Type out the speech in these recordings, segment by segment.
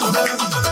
love.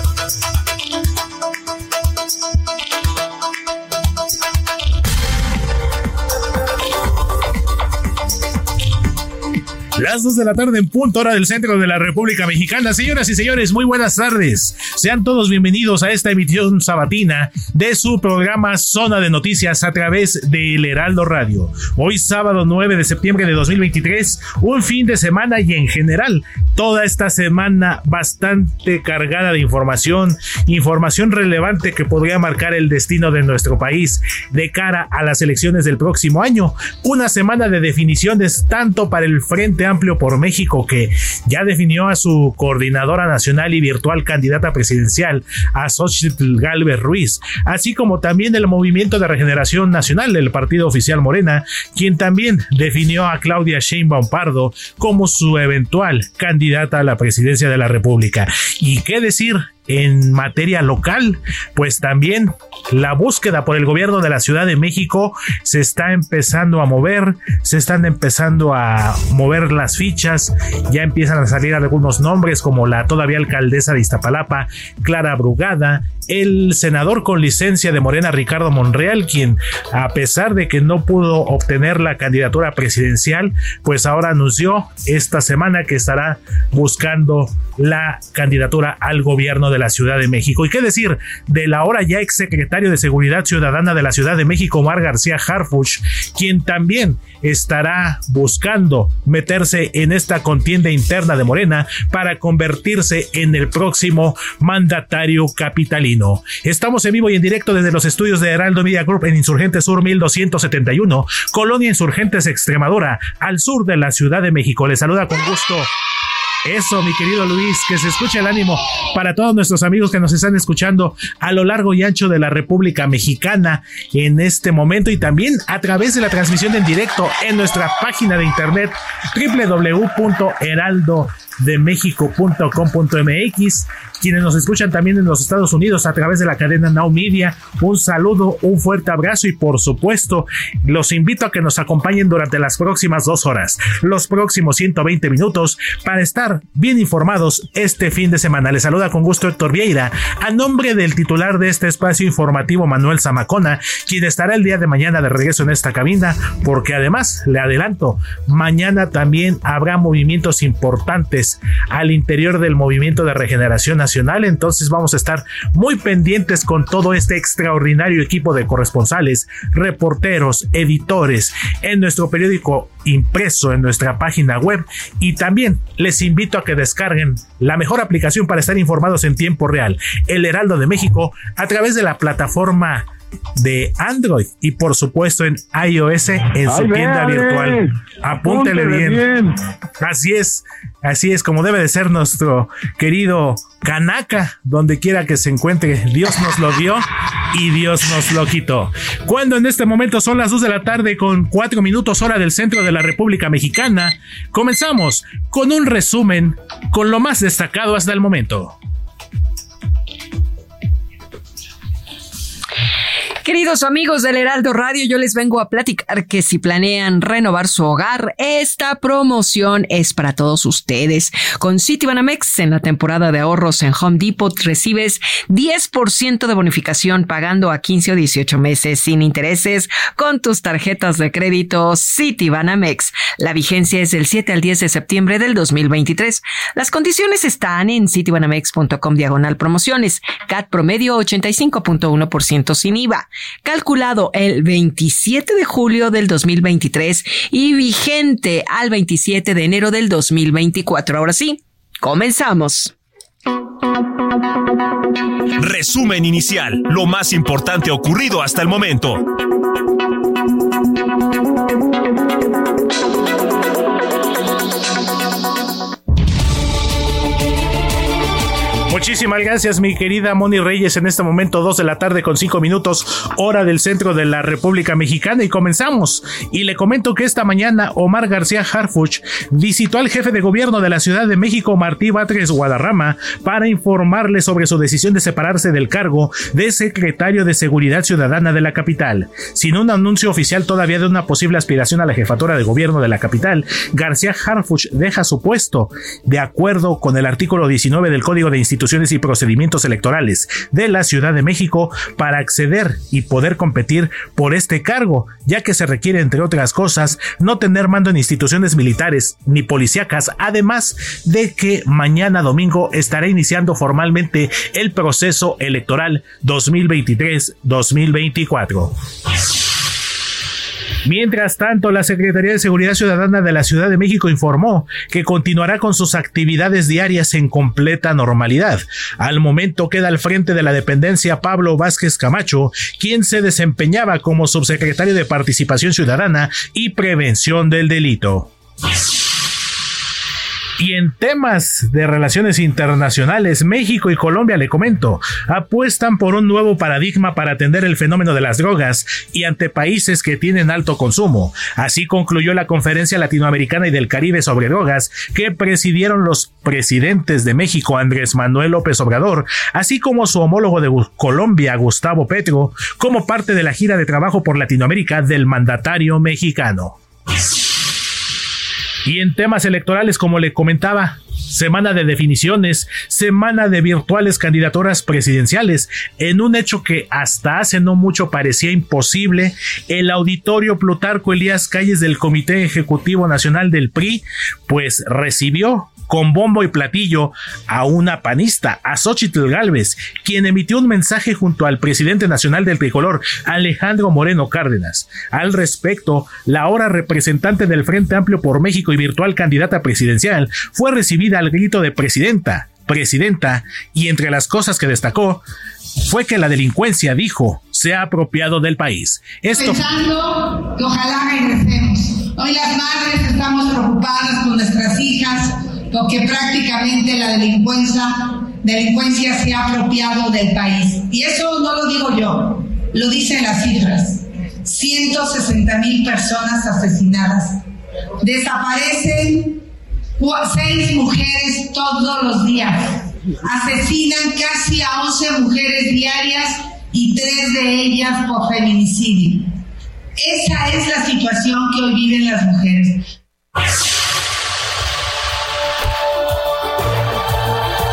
Las 2 de la tarde en punto hora del centro de la República Mexicana. Señoras y señores, muy buenas tardes. Sean todos bienvenidos a esta emisión sabatina de su programa Zona de Noticias a través de El Heraldo Radio. Hoy sábado 9 de septiembre de 2023, un fin de semana y en general toda esta semana bastante cargada de información, información relevante que podría marcar el destino de nuestro país de cara a las elecciones del próximo año. Una semana de definiciones tanto para el Frente Amplio por México que ya definió a su coordinadora nacional y virtual candidata presidencial, a Xochitl Galvez Ruiz, así como también el Movimiento de Regeneración Nacional del Partido Oficial Morena, quien también definió a Claudia Sheinbaum Pardo como su eventual candidata a la presidencia de la República. ¿Y qué decir? En materia local, pues también la búsqueda por el gobierno de la Ciudad de México se está empezando a mover, se están empezando a mover las fichas, ya empiezan a salir algunos nombres como la todavía alcaldesa de Iztapalapa, Clara Brugada, el senador con licencia de Morena Ricardo Monreal, quien a pesar de que no pudo obtener la candidatura presidencial, pues ahora anunció esta semana que estará buscando la candidatura al gobierno de la Ciudad de México. ¿Y qué decir del ahora ya exsecretario de Seguridad Ciudadana de la Ciudad de México, Mar García Harfuch, quien también estará buscando meterse en esta contienda interna de Morena para convertirse en el próximo mandatario capitalino? Estamos en vivo y en directo desde los estudios de Heraldo Media Group en Insurgente Sur 1271, Colonia Insurgentes Extremadura, al sur de la Ciudad de México. Les saluda con gusto eso, mi querido Luis, que se escuche el ánimo para todos nuestros amigos que nos están escuchando a lo largo y ancho de la República Mexicana en este momento y también a través de la transmisión en directo en nuestra página de internet www.heraldodemexico.com.mx quienes nos escuchan también en los Estados Unidos a través de la cadena Now Media. Un saludo, un fuerte abrazo y por supuesto los invito a que nos acompañen durante las próximas dos horas, los próximos 120 minutos para estar bien informados este fin de semana. Les saluda con gusto Héctor Vieira a nombre del titular de este espacio informativo Manuel Zamacona, quien estará el día de mañana de regreso en esta cabina porque además le adelanto, mañana también habrá movimientos importantes al interior del movimiento de regeneración nacional. Entonces vamos a estar muy pendientes con todo este extraordinario equipo de corresponsales, reporteros, editores en nuestro periódico impreso en nuestra página web. Y también les invito a que descarguen la mejor aplicación para estar informados en tiempo real, El Heraldo de México, a través de la plataforma de Android y por supuesto en iOS en su tienda virtual. Apúntele bien. Así es, así es como debe de ser nuestro querido Kanaka, donde quiera que se encuentre. Dios nos lo dio y Dios nos lo quitó. Cuando en este momento son las 2 de la tarde con 4 minutos hora del centro de la República Mexicana, comenzamos con un resumen con lo más destacado hasta el momento. Queridos amigos del Heraldo Radio, yo les vengo a platicar que si planean renovar su hogar, esta promoción es para todos ustedes. Con Citibanamex en la temporada de ahorros en Home Depot recibes 10% de bonificación pagando a 15 o 18 meses sin intereses con tus tarjetas de crédito Citibanamex. La vigencia es del 7 al 10 de septiembre del 2023. Las condiciones están en citibanamex.com diagonal promociones. CAT promedio 85.1% sin IVA calculado el 27 de julio del 2023 y vigente al 27 de enero del 2024. Ahora sí, comenzamos. Resumen inicial, lo más importante ocurrido hasta el momento. Muchísimas gracias, mi querida Moni Reyes. En este momento, 2 de la tarde con 5 minutos, hora del centro de la República Mexicana. Y comenzamos. Y le comento que esta mañana Omar García Harfuch visitó al jefe de gobierno de la Ciudad de México, Martí Batres Guadarrama, para informarle sobre su decisión de separarse del cargo de secretario de Seguridad Ciudadana de la capital. Sin un anuncio oficial todavía de una posible aspiración a la jefatura de gobierno de la capital, García Harfuch deja su puesto de acuerdo con el artículo 19 del Código de Instituciones y procedimientos electorales de la Ciudad de México para acceder y poder competir por este cargo, ya que se requiere, entre otras cosas, no tener mando en instituciones militares ni policíacas, además de que mañana domingo estará iniciando formalmente el proceso electoral 2023-2024. Mientras tanto, la Secretaría de Seguridad Ciudadana de la Ciudad de México informó que continuará con sus actividades diarias en completa normalidad. Al momento queda al frente de la dependencia Pablo Vázquez Camacho, quien se desempeñaba como subsecretario de Participación Ciudadana y Prevención del Delito. Y en temas de relaciones internacionales, México y Colombia, le comento, apuestan por un nuevo paradigma para atender el fenómeno de las drogas y ante países que tienen alto consumo. Así concluyó la Conferencia Latinoamericana y del Caribe sobre drogas que presidieron los presidentes de México, Andrés Manuel López Obrador, así como su homólogo de Colombia, Gustavo Petro, como parte de la gira de trabajo por Latinoamérica del mandatario mexicano. Y en temas electorales, como le comentaba, semana de definiciones, semana de virtuales candidaturas presidenciales, en un hecho que hasta hace no mucho parecía imposible, el auditorio Plutarco Elías Calles del Comité Ejecutivo Nacional del PRI, pues recibió con bombo y platillo a una panista, a Xochitl Galvez, quien emitió un mensaje junto al presidente nacional del tricolor, Alejandro Moreno Cárdenas. Al respecto, la ahora representante del Frente Amplio por México y virtual candidata presidencial fue recibida al grito de presidenta, presidenta, y entre las cosas que destacó fue que la delincuencia, dijo, se ha apropiado del país. Esto... Que ojalá regresemos. Hoy las madres estamos preocupadas por nuestras hijas, porque prácticamente la delincuencia, delincuencia se ha apropiado del país. Y eso no lo digo yo, lo dicen las cifras. 160 mil personas asesinadas. Desaparecen seis mujeres todos los días. Asesinan casi a 11 mujeres diarias y tres de ellas por feminicidio. Esa es la situación que hoy viven las mujeres.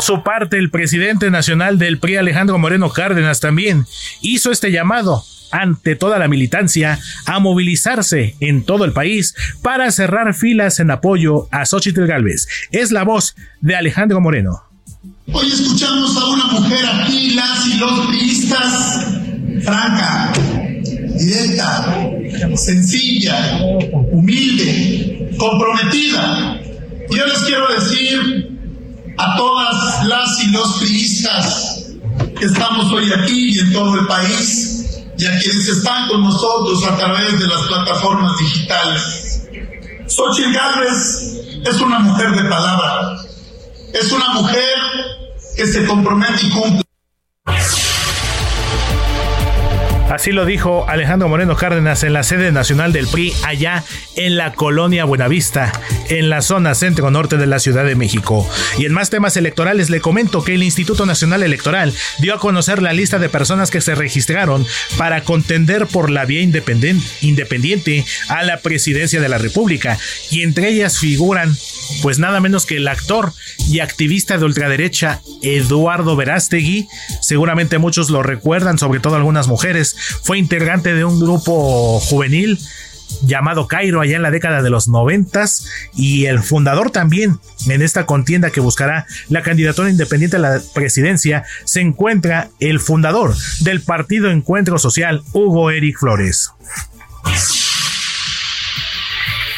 Su parte, el presidente nacional del PRI, Alejandro Moreno Cárdenas, también hizo este llamado ante toda la militancia a movilizarse en todo el país para cerrar filas en apoyo a Xochitl Galvez. Es la voz de Alejandro Moreno. Hoy escuchamos a una mujer aquí, las y los priistas, franca, directa, sencilla, humilde, comprometida. Yo les quiero decir a todas las y los priistas que estamos hoy aquí y en todo el país y a quienes están con nosotros a través de las plataformas digitales. Xochitl Gálvez es una mujer de palabra, es una mujer que se compromete y cumple. Así lo dijo Alejandro Moreno Cárdenas en la sede nacional del PRI allá en la colonia Buenavista, en la zona centro-norte de la Ciudad de México. Y en más temas electorales le comento que el Instituto Nacional Electoral dio a conocer la lista de personas que se registraron para contender por la vía independiente a la presidencia de la República y entre ellas figuran pues nada menos que el actor y activista de ultraderecha Eduardo Verástegui, seguramente muchos lo recuerdan, sobre todo algunas mujeres, fue integrante de un grupo juvenil llamado Cairo allá en la década de los noventas y el fundador también en esta contienda que buscará la candidatura independiente a la presidencia se encuentra el fundador del partido Encuentro Social Hugo Eric Flores.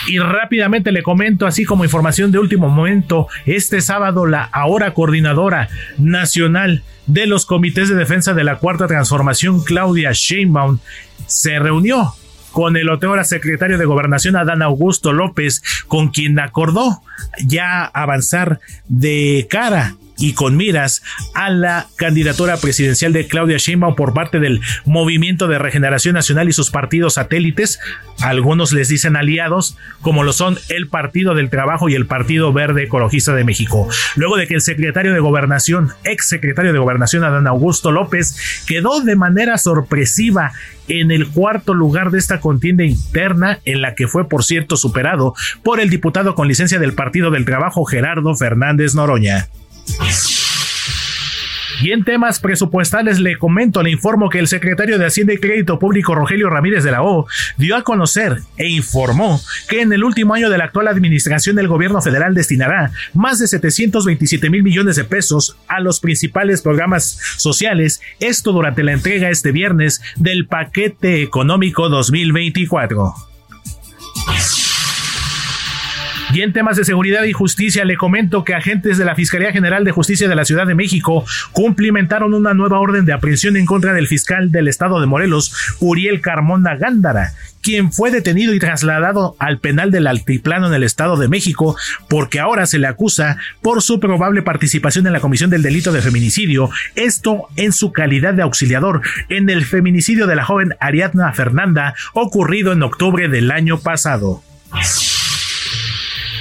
Y rápidamente le comento, así como información de último momento, este sábado la ahora coordinadora nacional de los comités de defensa de la Cuarta Transformación, Claudia Sheinbaum, se reunió con el ahora secretario de Gobernación Adán Augusto López, con quien acordó ya avanzar de cara y con miras a la candidatura presidencial de Claudia Sheinbaum por parte del Movimiento de Regeneración Nacional y sus partidos satélites, algunos les dicen aliados, como lo son el Partido del Trabajo y el Partido Verde Ecologista de México. Luego de que el secretario de Gobernación, ex secretario de Gobernación Adán Augusto López, quedó de manera sorpresiva en el cuarto lugar de esta contienda interna, en la que fue, por cierto, superado por el diputado con licencia del Partido del Trabajo Gerardo Fernández Noroña. Y en temas presupuestales le comento, le informo que el secretario de Hacienda y Crédito Público Rogelio Ramírez de la O dio a conocer e informó que en el último año de la actual administración del gobierno federal destinará más de 727 mil millones de pesos a los principales programas sociales, esto durante la entrega este viernes del paquete económico 2024. Y en temas de seguridad y justicia le comento que agentes de la Fiscalía General de Justicia de la Ciudad de México cumplimentaron una nueva orden de aprehensión en contra del fiscal del estado de Morelos, Uriel Carmona Gándara, quien fue detenido y trasladado al penal del Altiplano en el Estado de México, porque ahora se le acusa por su probable participación en la comisión del delito de feminicidio, esto en su calidad de auxiliador en el feminicidio de la joven Ariadna Fernanda ocurrido en octubre del año pasado.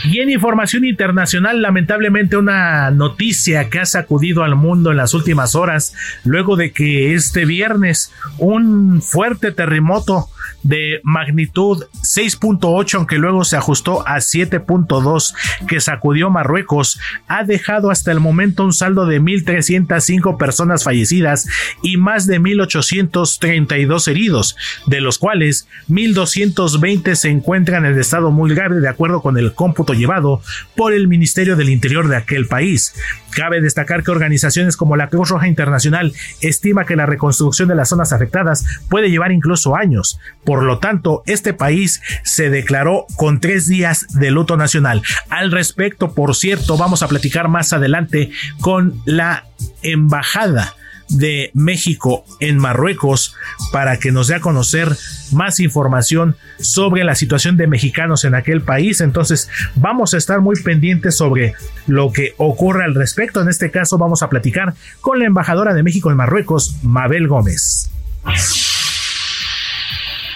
Y en información internacional, lamentablemente una noticia que ha sacudido al mundo en las últimas horas, luego de que este viernes un fuerte terremoto de magnitud 6.8, aunque luego se ajustó a 7.2 que sacudió Marruecos, ha dejado hasta el momento un saldo de 1.305 personas fallecidas y más de 1.832 heridos, de los cuales 1.220 se encuentran en estado muy grave de acuerdo con el cómputo llevado por el Ministerio del Interior de aquel país. Cabe destacar que organizaciones como la Cruz Roja Internacional estima que la reconstrucción de las zonas afectadas puede llevar incluso años. Por lo tanto, este país se declaró con tres días de luto nacional. Al respecto, por cierto, vamos a platicar más adelante con la embajada de México en Marruecos para que nos dé a conocer más información sobre la situación de mexicanos en aquel país. Entonces vamos a estar muy pendientes sobre lo que ocurre al respecto. En este caso vamos a platicar con la embajadora de México en Marruecos, Mabel Gómez.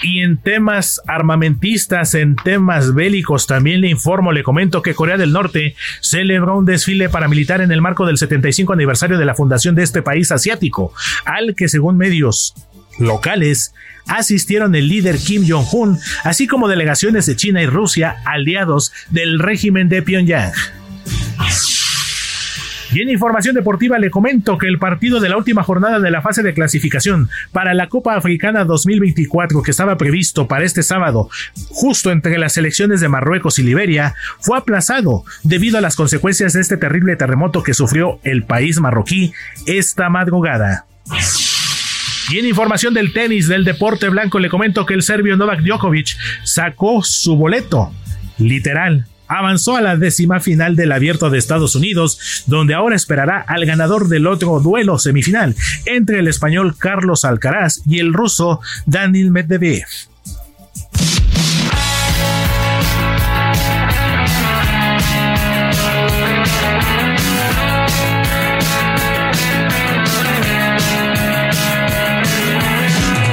Y en temas armamentistas, en temas bélicos, también le informo, le comento que Corea del Norte celebró un desfile paramilitar en el marco del 75 aniversario de la fundación de este país asiático, al que según medios locales asistieron el líder Kim Jong-un, así como delegaciones de China y Rusia, aliados del régimen de Pyongyang. Y en información deportiva le comento que el partido de la última jornada de la fase de clasificación para la Copa Africana 2024 que estaba previsto para este sábado, justo entre las selecciones de Marruecos y Liberia, fue aplazado debido a las consecuencias de este terrible terremoto que sufrió el país marroquí esta madrugada. Y en información del tenis del deporte blanco le comento que el serbio Novak Djokovic sacó su boleto, literal, avanzó a la décima final del Abierto de Estados Unidos, donde ahora esperará al ganador del otro duelo semifinal entre el español Carlos Alcaraz y el ruso Daniel Medvedev.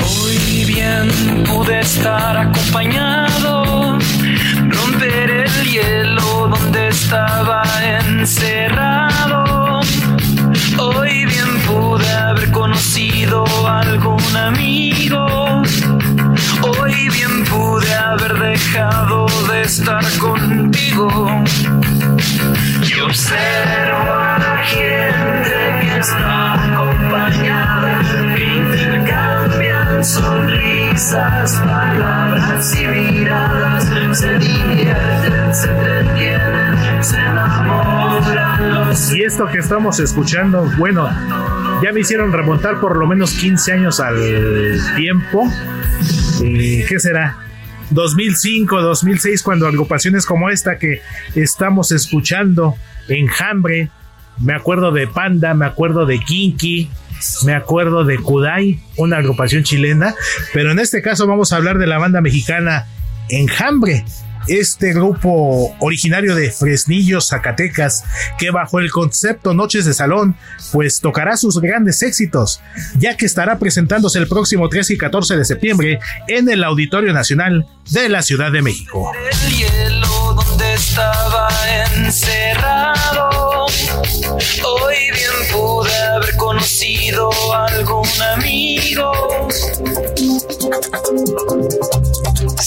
Hoy bien pude estar acompañado contigo. Y observo a la gente que está acompañada, que intercambian sonrisas, palabras y miradas, se divierten, se entretienen, se enamoran. Los Y esto que estamos escuchando, bueno, ya me hicieron remontar por lo menos 15 años al tiempo. ¿Qué será? 2005, 2006, cuando agrupaciones como esta que estamos escuchando, Enjambre, me acuerdo de Panda, me acuerdo de Kinky, me acuerdo de Kudai, una agrupación chilena, pero en este caso vamos a hablar de la banda mexicana Enjambre, este grupo originario de Fresnillo, Zacatecas, que bajo el concepto Noches de Salón, pues tocará sus grandes éxitos, ya que estará presentándose el próximo 13 y 14 de septiembre en el Auditorio Nacional de la Ciudad de México. el hielo donde estaba encerrado.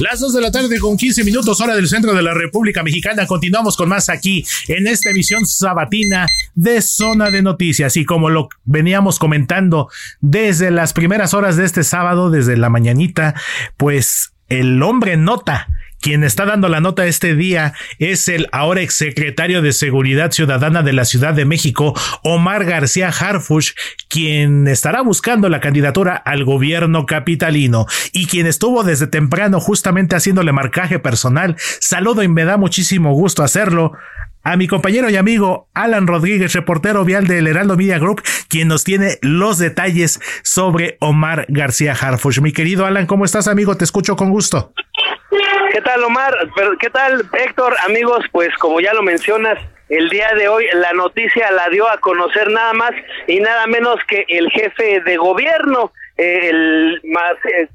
Las 2 de la tarde con 15 minutos hora del centro de la República Mexicana. Continuamos con más aquí en esta emisión sabatina de Zona de Noticias. Y como lo veníamos comentando desde las primeras horas de este sábado, desde la mañanita, pues el hombre nota quien está dando la nota este día es el ahora exsecretario de Seguridad Ciudadana de la Ciudad de México, Omar García Harfush, quien estará buscando la candidatura al gobierno capitalino y quien estuvo desde temprano justamente haciéndole marcaje personal. Saludo y me da muchísimo gusto hacerlo a mi compañero y amigo Alan Rodríguez, reportero vial del Heraldo Media Group, quien nos tiene los detalles sobre Omar García Harfush. Mi querido Alan, ¿cómo estás, amigo? Te escucho con gusto. ¿Qué tal, Omar? ¿Qué tal, Héctor? Amigos, pues como ya lo mencionas, el día de hoy la noticia la dio a conocer nada más y nada menos que el jefe de gobierno, eh, el más, eh,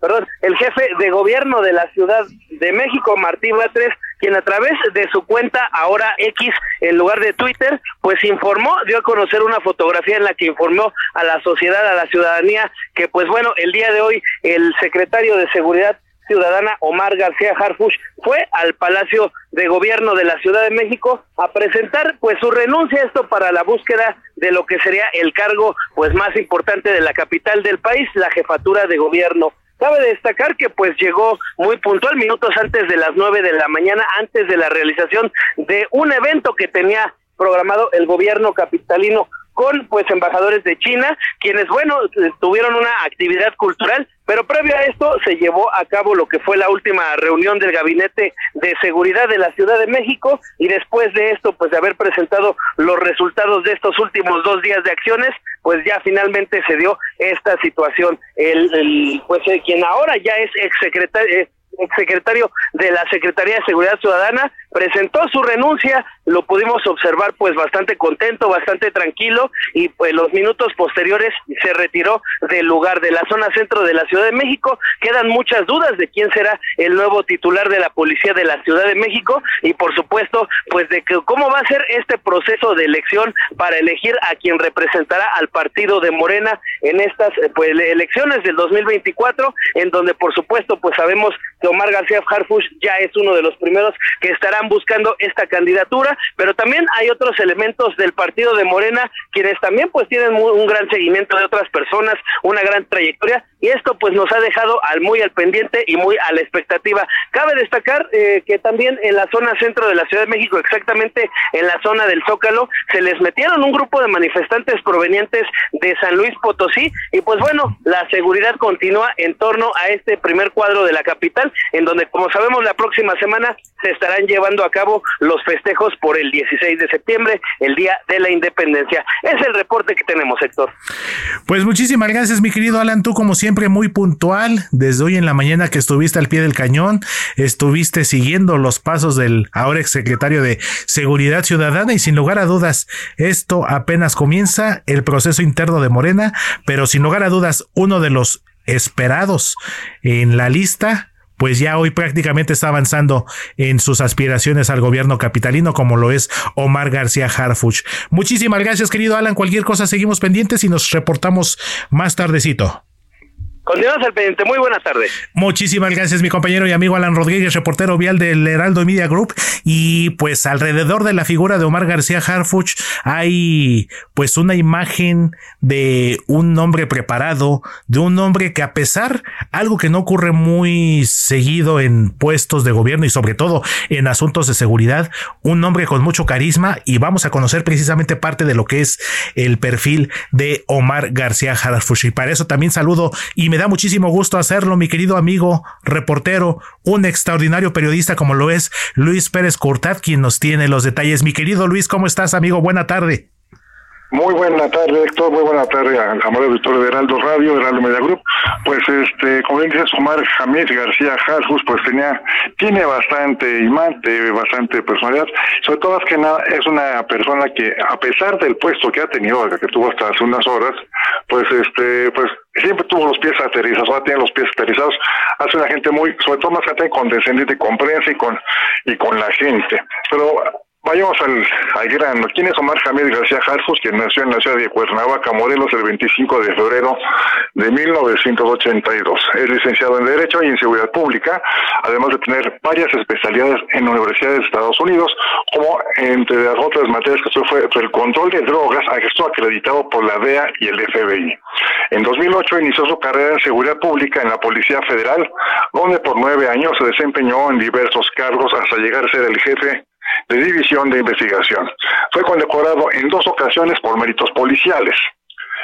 perdón, el jefe de gobierno de la Ciudad de México, Martín Batres, quien a través de su cuenta ahora X en lugar de Twitter, pues informó, dio a conocer una fotografía en la que informó a la sociedad, a la ciudadanía, que pues bueno, el día de hoy el secretario de Seguridad Ciudadana Omar García Harfush fue al Palacio de Gobierno de la Ciudad de México a presentar pues su renuncia esto para la búsqueda de lo que sería el cargo pues más importante de la capital del país, la jefatura de gobierno. Cabe destacar que pues llegó muy puntual, minutos antes de las nueve de la mañana, antes de la realización de un evento que tenía programado el gobierno capitalino con pues embajadores de China, quienes bueno, tuvieron una actividad cultural, pero previo a esto se llevó a cabo lo que fue la última reunión del gabinete de seguridad de la Ciudad de México y después de esto pues de haber presentado los resultados de estos últimos dos días de acciones, pues ya finalmente se dio esta situación. El, el pues eh, quien ahora ya es exsecretario eh, exsecretario de la Secretaría de Seguridad Ciudadana, presentó su renuncia, lo pudimos observar pues bastante contento, bastante tranquilo y pues los minutos posteriores se retiró del lugar de la zona centro de la Ciudad de México. Quedan muchas dudas de quién será el nuevo titular de la Policía de la Ciudad de México y por supuesto pues de que cómo va a ser este proceso de elección para elegir a quien representará al partido de Morena en estas pues elecciones del 2024 en donde por supuesto pues sabemos que Omar García Harfush ya es uno de los primeros que estarán buscando esta candidatura, pero también hay otros elementos del partido de Morena quienes también pues tienen un gran seguimiento de otras personas, una gran trayectoria y esto pues nos ha dejado muy al pendiente y muy a la expectativa. Cabe destacar eh, que también en la zona centro de la Ciudad de México, exactamente en la zona del Zócalo, se les metieron un grupo de manifestantes provenientes de San Luis Potosí y pues bueno, la seguridad continúa en torno a este primer cuadro de la capital, en donde como sabemos la próxima semana se estarán llevando a cabo los festejos por el 16 de septiembre, el Día de la Independencia. Es el reporte que tenemos, Héctor. Pues muchísimas gracias, mi querido Alan. Tú, como siempre, muy puntual. Desde hoy en la mañana que estuviste al pie del cañón, estuviste siguiendo los pasos del ahora exsecretario de Seguridad Ciudadana y sin lugar a dudas, esto apenas comienza el proceso interno de Morena, pero sin lugar a dudas, uno de los esperados en la lista pues ya hoy prácticamente está avanzando en sus aspiraciones al gobierno capitalino, como lo es Omar García Harfuch. Muchísimas gracias, querido Alan. Cualquier cosa seguimos pendientes y nos reportamos más tardecito. Continuamos al pendiente. Muy buenas tardes. Muchísimas gracias, mi compañero y amigo Alan Rodríguez, reportero vial del Heraldo Media Group. Y pues alrededor de la figura de Omar García Harfuch hay pues una imagen de un hombre preparado, de un hombre que a pesar, algo que no ocurre muy seguido en puestos de gobierno y sobre todo en asuntos de seguridad, un hombre con mucho carisma y vamos a conocer precisamente parte de lo que es el perfil de Omar García Harfuch. Y para eso también saludo y me da muchísimo gusto hacerlo, mi querido amigo, reportero, un extraordinario periodista como lo es Luis Pérez Cortad, quien nos tiene los detalles. Mi querido Luis, ¿cómo estás, amigo? Buena tarde. Muy buena tarde, Héctor. Muy buena tarde amable auditorio de Heraldo Radio, Heraldo Media Group. Pues, este, como bien dices, Omar Jamés García Jarjus, pues tenía, tiene bastante imán, bastante personalidad. Sobre todo, es que nada, es una persona que, a pesar del puesto que ha tenido, que tuvo hasta hace unas horas, pues, este, pues, siempre tuvo los pies aterrizados, ahora tiene los pies aterrizados. Hace una gente muy, sobre todo más gente condescendiente, con prensa y con, y con la gente. Pero Vayamos al, al grano. ¿Quién es Omar Jamés García Jarfus, quien nació en la ciudad de Cuernavaca, Morelos, el 25 de febrero de 1982? Es licenciado en Derecho y en Seguridad Pública, además de tener varias especialidades en universidades de Estados Unidos, como entre las otras materias que fue el control de drogas, esto acreditado por la DEA y el FBI. En 2008 inició su carrera en Seguridad Pública en la Policía Federal, donde por nueve años se desempeñó en diversos cargos hasta llegar a ser el jefe de División de Investigación. Fue condecorado en dos ocasiones por méritos policiales.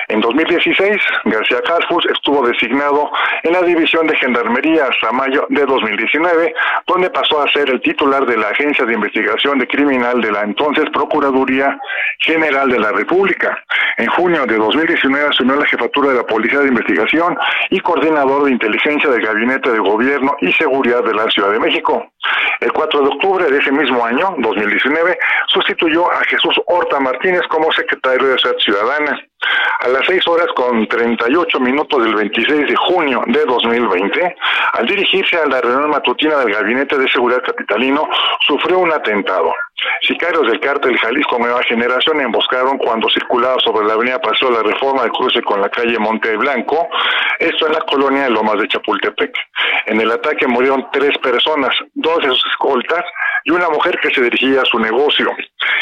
En 2016, García Casfus estuvo designado en la División de Gendarmería hasta mayo de 2019, donde pasó a ser el titular de la Agencia de Investigación de Criminal de la entonces Procuraduría General de la República. En junio de 2019 asumió la jefatura de la Policía de Investigación y coordinador de inteligencia del Gabinete de Gobierno y Seguridad de la Ciudad de México. El 4 de octubre de ese mismo año, 2019, sustituyó a Jesús Horta Martínez como secretario de Seguridad Ciudadana. A las 6 horas con 38 minutos del 26 de junio de 2020, al dirigirse a la reunión matutina del Gabinete de Seguridad Capitalino, sufrió un atentado. Sicarios del cártel Jalisco Nueva Generación emboscaron cuando circulaba sobre la avenida Paseo la Reforma de cruce con la calle Monte Blanco, esto en la colonia de Lomas de Chapultepec. En el ataque murieron tres personas, dos de sus escoltas y una mujer que se dirigía a su negocio.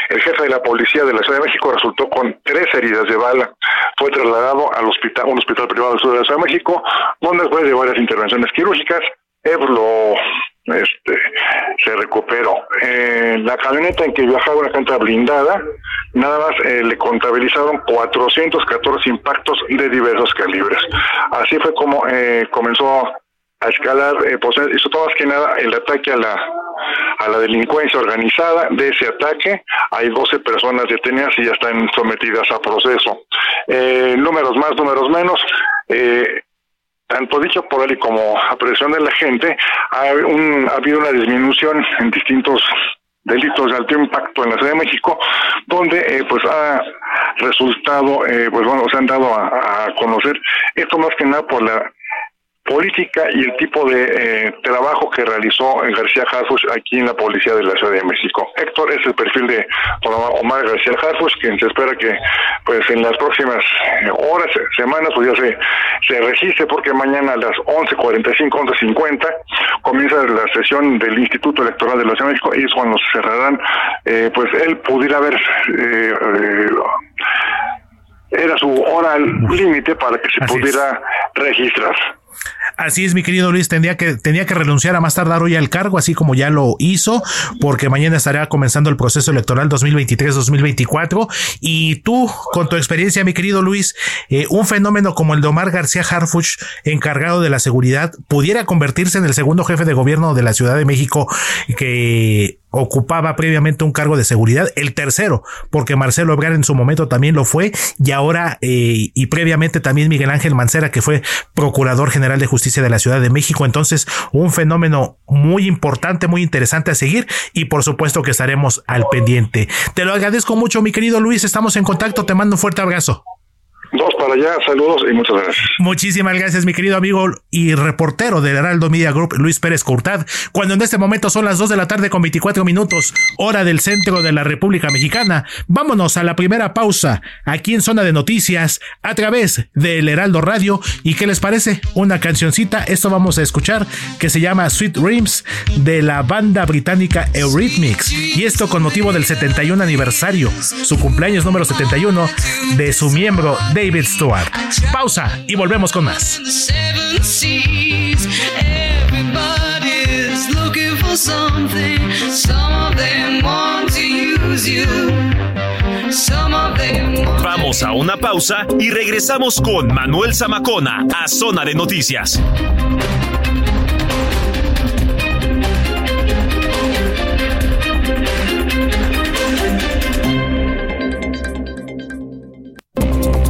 El jefe de la policía de la Ciudad de México resultó con tres heridas de bala. Fue trasladado al hospital, un hospital privado del sur de la Ciudad de México, donde después de varias intervenciones quirúrgicas, lo este, se recuperó. Eh, la camioneta en que viajaba una canta blindada, nada más eh, le contabilizaron 414 impactos de diversos calibres. Así fue como eh, comenzó a escalar, eh, pues hizo todo más que nada el ataque a la a la delincuencia organizada. De ese ataque hay 12 personas detenidas y ya están sometidas a proceso. números más, números menos. Eh, tanto dicho por él como a presión de la gente, ha, habido una disminución en distintos delitos de alto impacto en la Ciudad de México, donde eh, pues ha resultado, eh, pues bueno, se han dado a, conocer. Esto más que nada por la política y el tipo de eh, trabajo que realizó García Harfus aquí en la Policía de la Ciudad de México. Héctor es el perfil de Omar García Harfus, quien se espera que pues en las próximas eh, horas, semanas, pues ya se, se registre, porque mañana a las 11.45, 11.50 comienza la sesión del Instituto Electoral de la Ciudad de México y es cuando se cerrarán, eh, pues él pudiera haber... era su hora límite para que se pudiera registrar. Así es, mi querido Luis, tenía que, tenía que renunciar a más tardar hoy al cargo, así como ya lo hizo, porque mañana estará comenzando el proceso electoral 2023-2024. Y tú, con tu experiencia, mi querido Luis, eh, un fenómeno como el de Omar García Harfuch, encargado de la seguridad, pudiera convertirse en el segundo jefe de gobierno de la Ciudad de México que ocupaba previamente un cargo de seguridad, el tercero, porque Marcelo Obrar en su momento también lo fue, y ahora eh, y previamente también Miguel Ángel Mancera, que fue Procurador General de Justicia de la Ciudad de México. Entonces, un fenómeno muy importante, muy interesante a seguir, y por supuesto que estaremos al pendiente. Te lo agradezco mucho, mi querido Luis, estamos en contacto, te mando un fuerte abrazo. Dos para allá, saludos y muchas gracias. Muchísimas gracias, mi querido amigo y reportero del Heraldo Media Group, Luis Pérez Courtad, cuando en este momento son las 2 de la tarde con 24 minutos, hora del centro de la República Mexicana. Vámonos a la primera pausa aquí en Zona de Noticias a través del Heraldo Radio. ¿Y qué les parece? Una cancioncita, esto vamos a escuchar, que se llama Sweet Dreams de la banda británica Eurythmics. Y esto con motivo del 71 aniversario, su cumpleaños número 71 de su miembro David Stewart. Pausa y volvemos con más. Vamos a una pausa y regresamos con Manuel Zamacona a Zona de Noticias.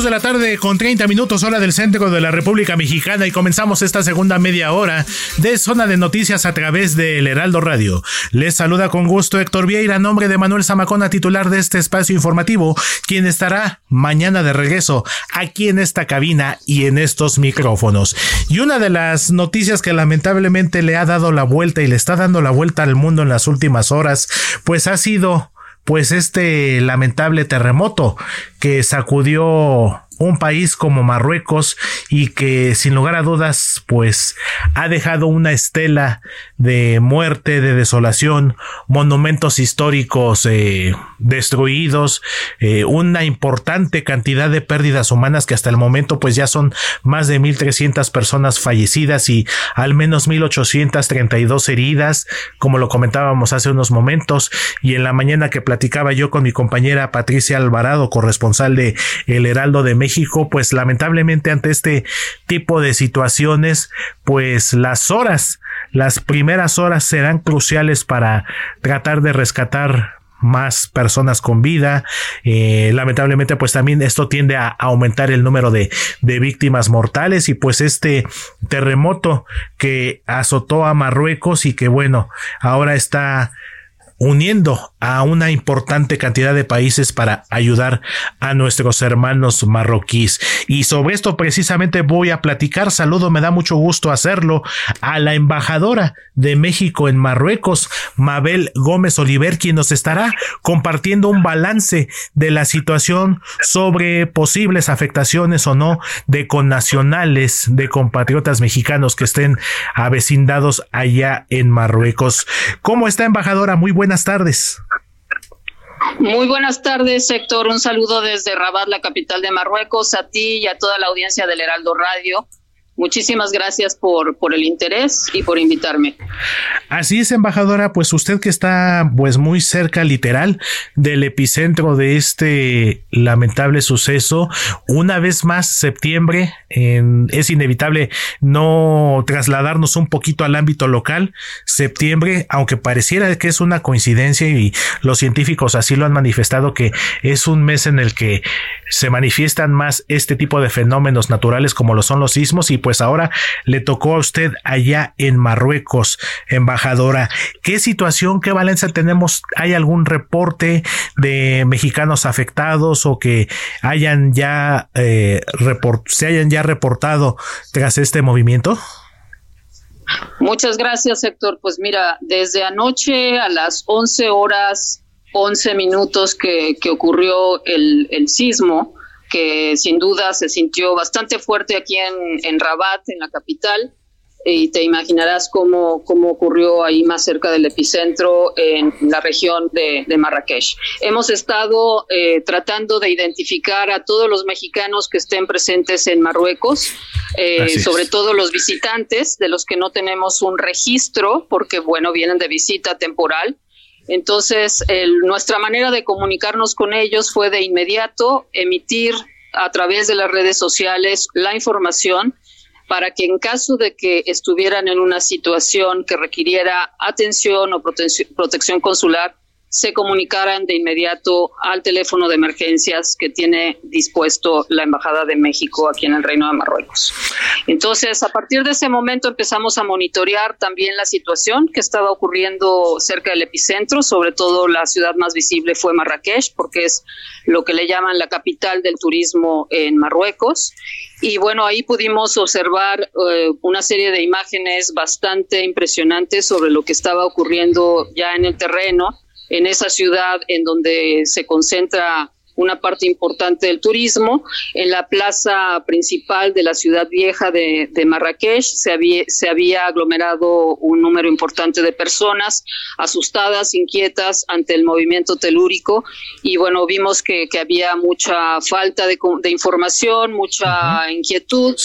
2 de la tarde con 30 minutos hora del centro de la República Mexicana y comenzamos esta segunda media hora de zona de noticias a través del Heraldo Radio. Les saluda con gusto Héctor Vieira, nombre de Manuel Zamacona, titular de este espacio informativo, quien estará mañana de regreso aquí en esta cabina y en estos micrófonos. Y una de las noticias que lamentablemente le ha dado la vuelta y le está dando la vuelta al mundo en las últimas horas, pues ha sido pues este lamentable terremoto que sacudió un país como Marruecos y que sin lugar a dudas pues ha dejado una estela de muerte, de desolación, monumentos históricos eh, destruidos, eh, una importante cantidad de pérdidas humanas que hasta el momento pues ya son más de 1.300 personas fallecidas y al menos 1.832 heridas, como lo comentábamos hace unos momentos. Y en la mañana que platicaba yo con mi compañera Patricia Alvarado, corresponsal de El Heraldo de México, pues lamentablemente ante este tipo de situaciones, pues las horas, las primeras horas serán cruciales para tratar de rescatar más personas con vida. Eh, lamentablemente, pues también esto tiende a aumentar el número de, de, víctimas mortales y pues este terremoto que azotó a Marruecos y que bueno, ahora está uniendo a una importante cantidad de países para ayudar a nuestros hermanos marroquíes. Y sobre esto precisamente voy a platicar. Saludo, me da mucho gusto hacerlo a la embajadora de México en Marruecos, Mabel Gómez Oliver, quien nos estará compartiendo un balance de la situación sobre posibles afectaciones o no de connacionales, de compatriotas mexicanos que estén avecindados allá en Marruecos. ¿Cómo está, embajadora? Muy buena buenas tardes. Muy buenas tardes, Héctor. Un saludo desde Rabat, la capital de Marruecos, a ti y a toda la audiencia del Heraldo Radio. Muchísimas gracias por, por el interés y por invitarme. Así es, embajadora, pues usted que está pues muy cerca literal del epicentro de este lamentable suceso, una vez más septiembre es inevitable no trasladarnos un poquito al ámbito local. Septiembre, aunque pareciera que es una coincidencia y los científicos así lo han manifestado que es un mes en el que se manifiestan más este tipo de fenómenos naturales como lo son los sismos y pues pues ahora le tocó a usted allá en Marruecos, embajadora. ¿Qué situación, qué balanza tenemos? ¿Hay algún reporte de mexicanos afectados o que hayan ya eh, se hayan ya reportado tras este movimiento? Muchas gracias, Héctor. Pues mira, desde anoche a las 11 horas 11 minutos que, que ocurrió el, el sismo, que sin duda se sintió bastante fuerte aquí en, en Rabat, en la capital, y te imaginarás cómo, cómo ocurrió ahí más cerca del epicentro en la región de, de Marrakech. Hemos estado eh, tratando de identificar a todos los mexicanos que estén presentes en Marruecos, eh, sobre todo los visitantes, de los que no tenemos un registro, porque bueno, vienen de visita temporal entonces, nuestra manera de comunicarnos con ellos fue de inmediato emitir a través de las redes sociales la información para que en caso de que estuvieran en una situación que requiriera atención o protección consular, se comunicaran de inmediato al teléfono de emergencias que tiene dispuesto la Embajada de México aquí en el Reino de Marruecos. Entonces, a partir de ese momento empezamos a monitorear también la situación que estaba ocurriendo cerca del epicentro, sobre todo la ciudad más visible fue Marrakech, porque es lo que le llaman la capital del turismo en Marruecos. Y bueno, ahí pudimos observar eh, una serie de imágenes bastante impresionantes sobre lo que estaba ocurriendo ya en el terreno en esa ciudad en donde se concentra una parte importante del turismo. En la plaza principal de la ciudad vieja de, Marrakech se había, se había aglomerado un número importante de personas asustadas, inquietas ante el movimiento telúrico y bueno, vimos que, había mucha falta de, información, mucha inquietud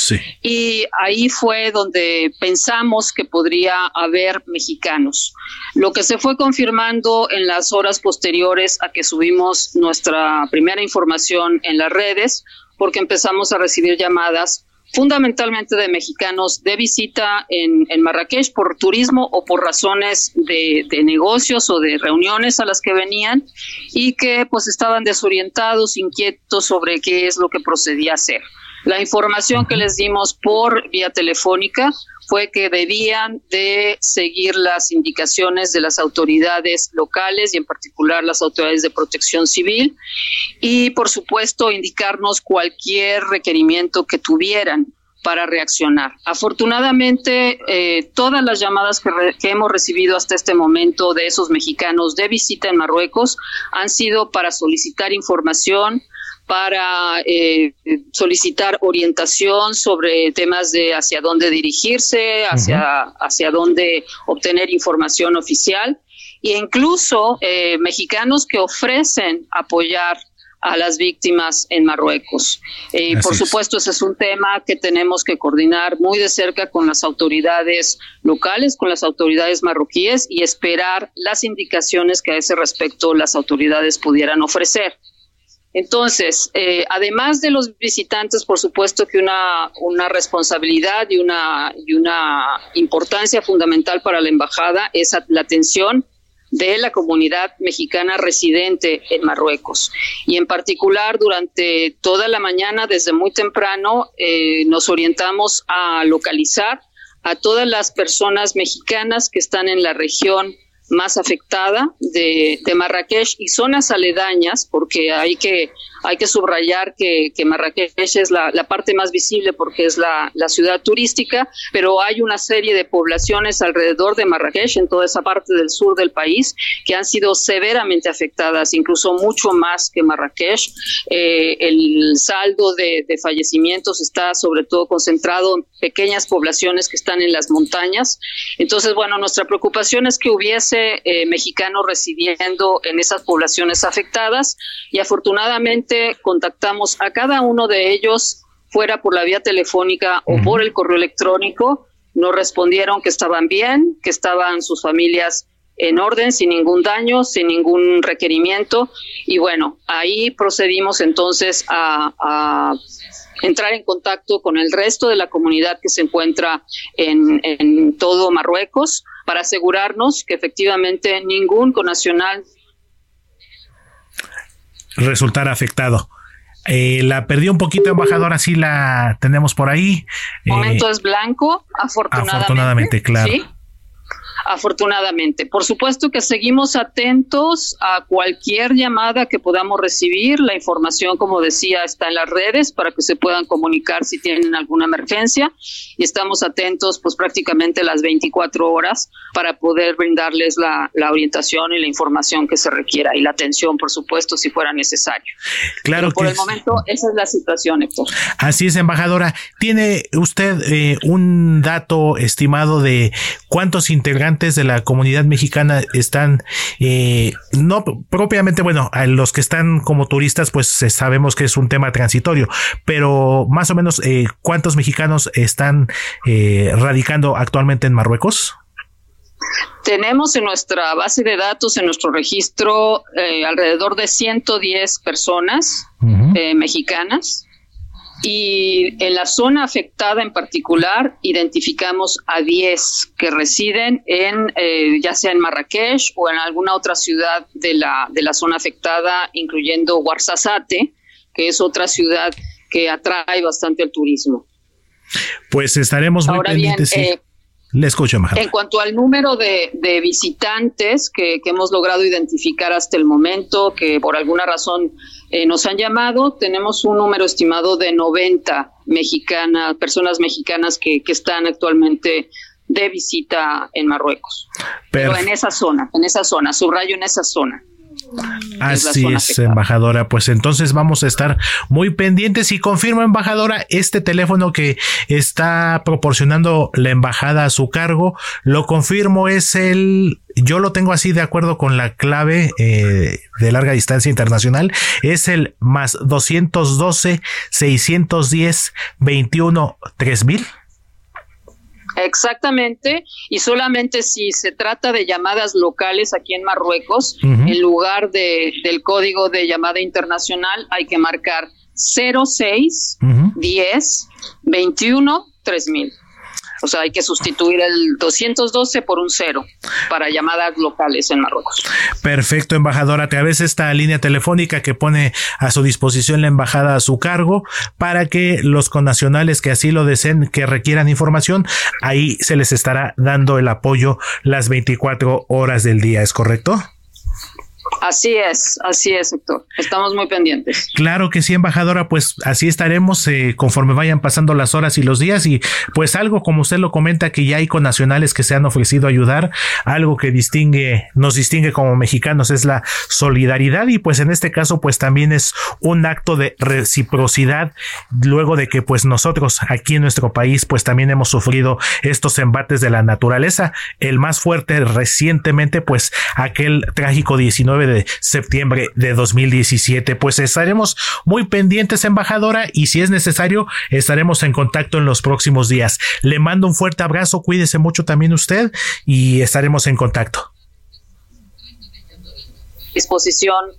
y ahí fue donde pensamos que podría haber mexicanos. Lo que se fue confirmando en las horas posteriores a que subimos nuestra primera información en las redes, porque empezamos a recibir llamadas fundamentalmente de mexicanos de visita en, Marrakech por turismo o por razones de, de, negocios o de reuniones a las que venían y que pues estaban desorientados, inquietos sobre qué es lo que procedía a hacer. La información que les dimos por vía telefónica fue que debían de seguir las indicaciones de las autoridades locales y en particular las autoridades de protección civil y por supuesto indicarnos cualquier requerimiento que tuvieran para reaccionar. Afortunadamente, eh, todas las llamadas que, que, hemos recibido hasta este momento de esos mexicanos de visita en Marruecos han sido para solicitar información, para eh, solicitar orientación sobre temas de hacia dónde dirigirse, hacia, hacia dónde obtener información oficial e incluso eh, mexicanos que ofrecen apoyar a las víctimas en Marruecos. Eh, por supuesto, ese es un tema que tenemos que coordinar muy de cerca con las autoridades locales, con las autoridades marroquíes y esperar las indicaciones que a ese respecto las autoridades pudieran ofrecer. Entonces, eh, además de los visitantes, por supuesto que una, una responsabilidad y una, y una importancia fundamental para la embajada es la atención de la comunidad mexicana residente en Marruecos. Y en particular, durante toda la mañana, desde muy temprano, eh, nos orientamos a localizar a todas las personas mexicanas que están en la región más afectada de, de, Marrakech y zonas aledañas, porque hay que, hay que subrayar que, que Marrakech es la, la, parte más visible porque es la, la, ciudad turística, pero hay una serie de poblaciones alrededor de Marrakech, en toda esa parte del sur del país, que han sido severamente afectadas, incluso mucho más que Marrakech. Eh, el saldo de, de fallecimientos está sobre todo concentrado en pequeñas poblaciones que están en las montañas. Entonces, bueno, nuestra preocupación es que hubiese eh, mexicanos residiendo en esas poblaciones afectadas y afortunadamente contactamos a cada uno de ellos fuera por la vía telefónica o por el correo electrónico. Nos respondieron que estaban bien, que estaban sus familias en orden, sin ningún daño, sin ningún requerimiento. Y bueno, ahí procedimos entonces a, entrar en contacto con el resto de la comunidad que se encuentra en, en todo Marruecos para asegurarnos que efectivamente ningún conacional resultara afectado. Eh, la perdió un poquito, embajadora, sí la tenemos por ahí. El momento eh, es blanco, afortunadamente. Afortunadamente, claro afortunadamente. Por supuesto que seguimos atentos a cualquier llamada que podamos recibir. La información, como decía, está en las redes para que se puedan comunicar si tienen alguna emergencia y estamos atentos pues prácticamente las 24 horas para poder brindarles la, orientación y la información que se requiera y la atención, por supuesto, si fuera necesario. Claro por el momento esa es la situación, Héctor. Así es, embajadora. ¿Tiene usted eh, un dato estimado de cuántos integrantes de la comunidad mexicana están, eh, no propiamente, bueno, a los que están como turistas, pues eh, sabemos que es un tema transitorio, pero más o menos, eh, ¿cuántos mexicanos están radicando actualmente en Marruecos? Tenemos en nuestra base de datos, en nuestro registro, alrededor de 110 personas mexicanas y en la zona afectada en particular identificamos a 10 que residen en eh, ya sea en Marrakech o en alguna otra ciudad de la, de la zona afectada, incluyendo Ouarzazate, que es otra ciudad que atrae bastante el turismo. Pues estaremos muy pendientes. Eh, Le escucho, En cuanto al número de, visitantes que, que, hemos logrado identificar hasta el momento, que por alguna razón eh, nos han llamado, tenemos un número estimado de 90 mexicanas, personas mexicanas que, que están actualmente de visita en Marruecos. Pero en esa zona, en esa zona, subrayo en esa zona. Así es, embajadora. Pues entonces vamos a estar muy pendientes y confirmo, embajadora, este teléfono que está proporcionando la embajada a su cargo, lo confirmo, es el, yo lo tengo así de acuerdo con la clave eh, de larga distancia internacional, es el más 212 610 21 3000. Exactamente, y solamente si se trata de llamadas locales aquí en Marruecos, en lugar de, del código de llamada internacional hay que marcar 06 10 21 3000. O sea, hay que sustituir el 212 por un cero para llamadas locales en Marruecos. Perfecto, embajadora. Te través esta línea telefónica que pone a su disposición la embajada a su cargo para que los connacionales que así lo deseen, que requieran información, ahí se les estará dando el apoyo las 24 horas del día. ¿Es correcto? Así es, así es, Héctor. Estamos muy pendientes. Claro que sí, embajadora, pues así estaremos eh, conforme vayan pasando las horas y los días y pues algo como usted lo comenta que ya hay con nacionales que se han ofrecido a ayudar, algo que distingue, nos distingue como mexicanos es la solidaridad y pues en este caso pues también es un acto de reciprocidad luego de que pues nosotros aquí en nuestro país pues también hemos sufrido estos embates de la naturaleza, el más fuerte recientemente pues aquel trágico 19 de septiembre de 2017. Pues estaremos muy pendientes, embajadora, y si es necesario, estaremos en contacto en los próximos días. Le mando un fuerte abrazo, cuídese mucho también usted y estaremos en contacto. Disposición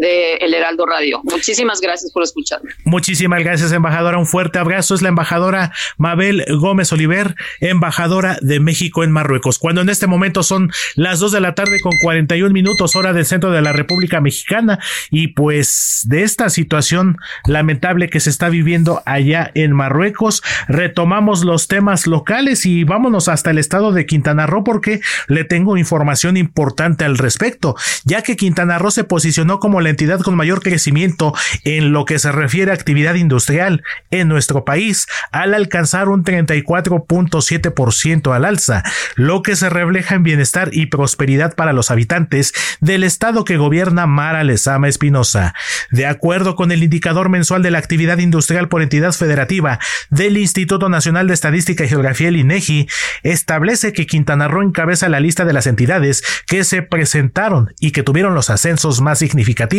de El Heraldo Radio. Muchísimas gracias por escucharme. Muchísimas gracias, embajadora. Un fuerte abrazo. Es la embajadora Mabel Gómez Oliver, embajadora de México en Marruecos. Cuando en este momento son las 2 de la tarde con 41 minutos, hora del centro de la República Mexicana, y pues de esta situación lamentable que se está viviendo allá en Marruecos, retomamos los temas locales y vámonos hasta el estado de Quintana Roo porque le tengo información importante al respecto, ya que Quintana Roo se posicionó como la entidad con mayor crecimiento en lo que se refiere a actividad industrial en nuestro país, al alcanzar un 34.7% al alza, lo que se refleja en bienestar y prosperidad para los habitantes del estado que gobierna Mara Lezama Espinosa. De acuerdo con el indicador mensual de la actividad industrial por entidad federativa del Instituto Nacional de Estadística y Geografía, el INEGI, establece que Quintana Roo encabeza la lista de las entidades que se presentaron y que tuvieron los ascensos más significativos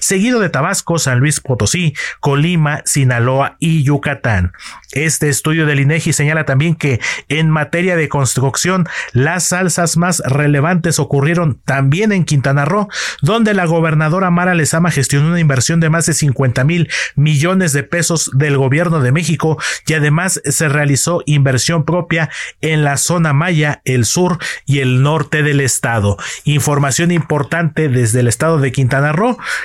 seguido de Tabasco, San Luis Potosí, Colima, Sinaloa y Yucatán. Este estudio del INEGI señala también que en materia de construcción, las alzas más relevantes ocurrieron también en Quintana Roo, donde la gobernadora Mara Lezama gestionó una inversión de más de 50 mil millones de pesos del gobierno de México y además se realizó inversión propia en la zona Maya, el sur y el norte del estado. Información importante desde el estado de Quintana Roo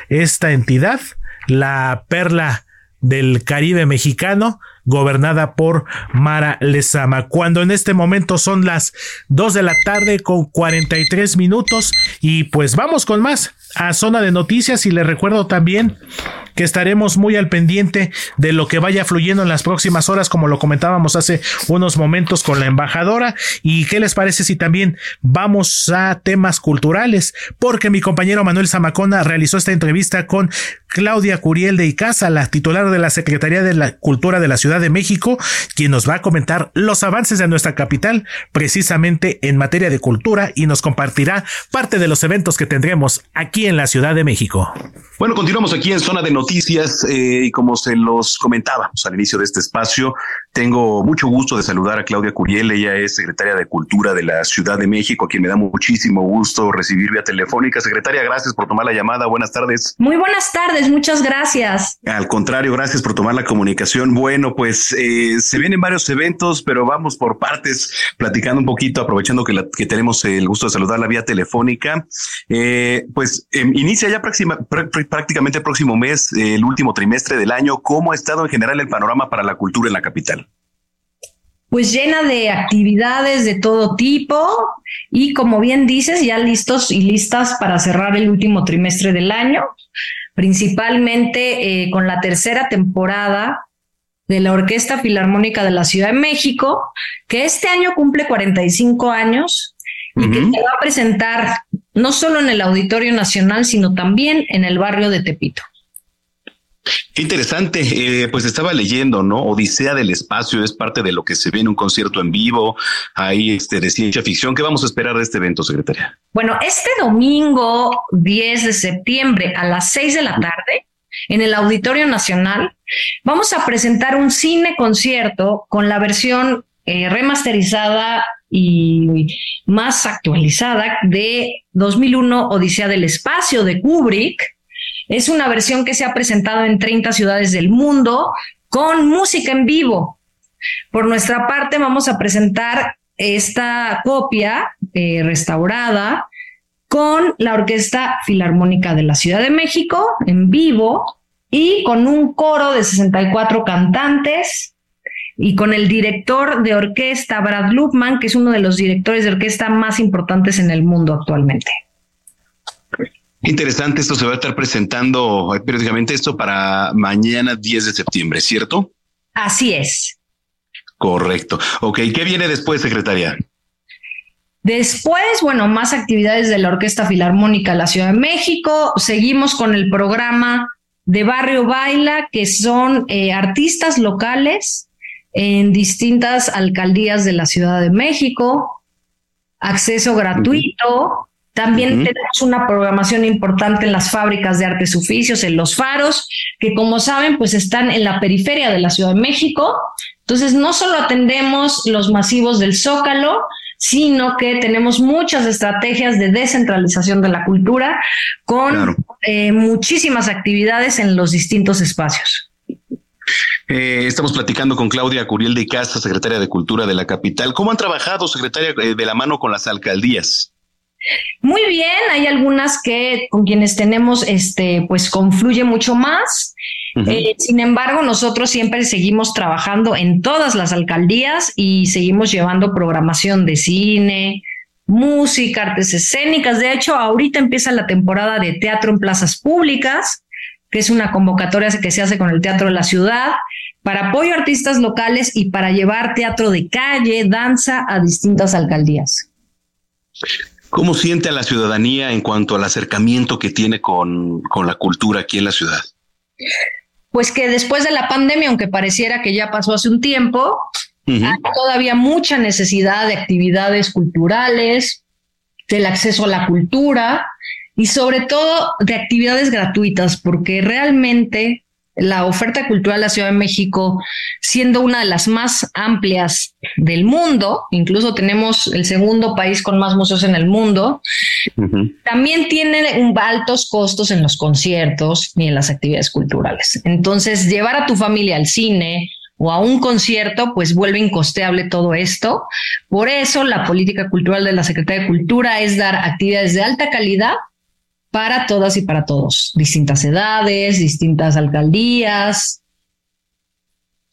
esta entidad, la perla del Caribe mexicano, gobernada por Mara Lezama. Cuando en este momento son las 2 de la tarde con 43 minutos y pues vamos con más a zona de noticias y le recuerdo también que estaremos muy al pendiente de lo que vaya fluyendo en las próximas horas, como lo comentábamos hace unos momentos con la embajadora. ¿Y qué les parece si también vamos a temas culturales? Porque mi compañero Manuel Zamacona realizó esta entrevista con Claudia Curiel de Icaza, la titular de la Secretaría de la Cultura de la Ciudad de México, quien nos va a comentar los avances de nuestra capital, precisamente en materia de cultura, y nos compartirá parte de los eventos que tendremos aquí en la Ciudad de México. Bueno, continuamos aquí en Zona de Noticias eh, y como se los comentábamos al inicio de este espacio, tengo mucho gusto de saludar a Claudia Curiel. Ella es secretaria de Cultura de la Ciudad de México, a quien me da muchísimo gusto recibir vía telefónica. Secretaria, gracias por tomar la llamada. Buenas tardes. Muy buenas tardes, muchas gracias. Al contrario, gracias por tomar la comunicación. Bueno, pues eh, se vienen varios eventos, pero vamos por partes, platicando un poquito, aprovechando que, que tenemos el gusto de saludar la vía telefónica. Eh, pues em, inicia ya prácticamente el próximo mes, el último trimestre del año. ¿Cómo ha estado en general el panorama para la cultura en la capital? pues llena de actividades de todo tipo y como bien dices, ya listos y listas para cerrar el último trimestre del año, principalmente eh, con la tercera temporada de la Orquesta Filarmónica de la Ciudad de México, que este año cumple 45 años y que se va a presentar no solo en el Auditorio Nacional, sino también en el barrio de Tepito. Qué interesante, eh, pues estaba leyendo, ¿no? Odisea del espacio es parte de lo que se ve en un concierto en vivo, ahí este, de ciencia ficción. ¿Qué vamos a esperar de este evento, secretaria? Bueno, este domingo 10 de septiembre a las 6 de la tarde, en el Auditorio Nacional, vamos a presentar un cine concierto con la versión eh, remasterizada y más actualizada de 2001 Odisea del Espacio de Kubrick es una versión que se ha presentado en 30 ciudades del mundo con música en vivo. Por nuestra parte, vamos a presentar esta copia eh, restaurada con la Orquesta Filarmónica de la Ciudad de México en vivo y con un coro de 64 cantantes y con el director de orquesta, Brad Lupman, que es uno de los directores de orquesta más importantes en el mundo actualmente. Interesante, esto se va a estar presentando periódicamente esto para mañana 10 de septiembre, ¿cierto? Así es. Correcto. Ok, ¿qué viene después, secretaria? Después, bueno, más actividades de la Orquesta Filarmónica de la Ciudad de México. Seguimos con el programa de Barrio Baila, que son eh, artistas locales en distintas alcaldías de la Ciudad de México. Acceso gratuito. También tenemos una programación importante en las fábricas de artes oficios, en los faros, que como saben, pues están en la periferia de la Ciudad de México. Entonces, no solo atendemos los masivos del Zócalo, sino que tenemos muchas estrategias de descentralización de la cultura con eh, muchísimas actividades en los distintos espacios. Eh, estamos platicando con Claudia Curiel de Casa, secretaria de Cultura de la capital. ¿Cómo han trabajado, secretaria, eh, de la mano con las alcaldías? Muy bien, hay algunas que con quienes tenemos, este, pues confluye mucho más. Eh, sin embargo, nosotros siempre seguimos trabajando en todas las alcaldías y seguimos llevando programación de cine, música, artes escénicas. De hecho, ahorita empieza la temporada de teatro en plazas públicas, que es una convocatoria que se hace con el Teatro de la Ciudad para apoyo a artistas locales y para llevar teatro de calle, danza a distintas alcaldías. ¿Cómo siente a la ciudadanía en cuanto al acercamiento que tiene con, la cultura aquí en la ciudad? Pues que después de la pandemia, aunque pareciera que ya pasó hace un tiempo, hay todavía mucha necesidad de actividades culturales, del acceso a la cultura y sobre todo de actividades gratuitas, porque realmente la oferta cultural de la Ciudad de México, siendo una de las más amplias del mundo, incluso tenemos el segundo país con más museos en el mundo, también tiene altos costos en los conciertos y en las actividades culturales. Entonces, llevar a tu familia al cine, o a un concierto, pues vuelve incosteable todo esto. Por eso la política cultural de la Secretaría de Cultura es dar actividades de alta calidad para todas y para todos, distintas edades, distintas alcaldías.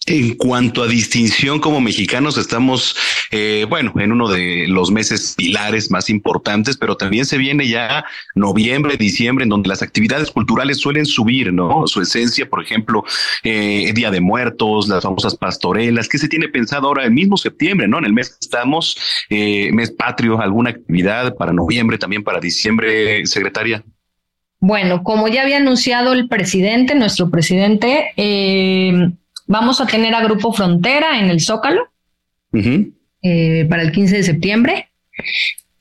En cuanto a distinción como mexicanos, estamos, eh, bueno, en uno de los meses pilares más importantes, pero también se viene ya noviembre, diciembre, en donde las actividades culturales suelen subir, ¿no? Su esencia, por ejemplo, eh, Día de Muertos, las famosas pastorelas, ¿qué se tiene pensado ahora el mismo septiembre, ¿no? En el mes que estamos, eh, mes patrio, alguna actividad para noviembre, también para diciembre, secretaria. Bueno, como ya había anunciado el presidente, nuestro presidente, eh, vamos a tener a Grupo Frontera en el Zócalo eh, para el 15 de septiembre.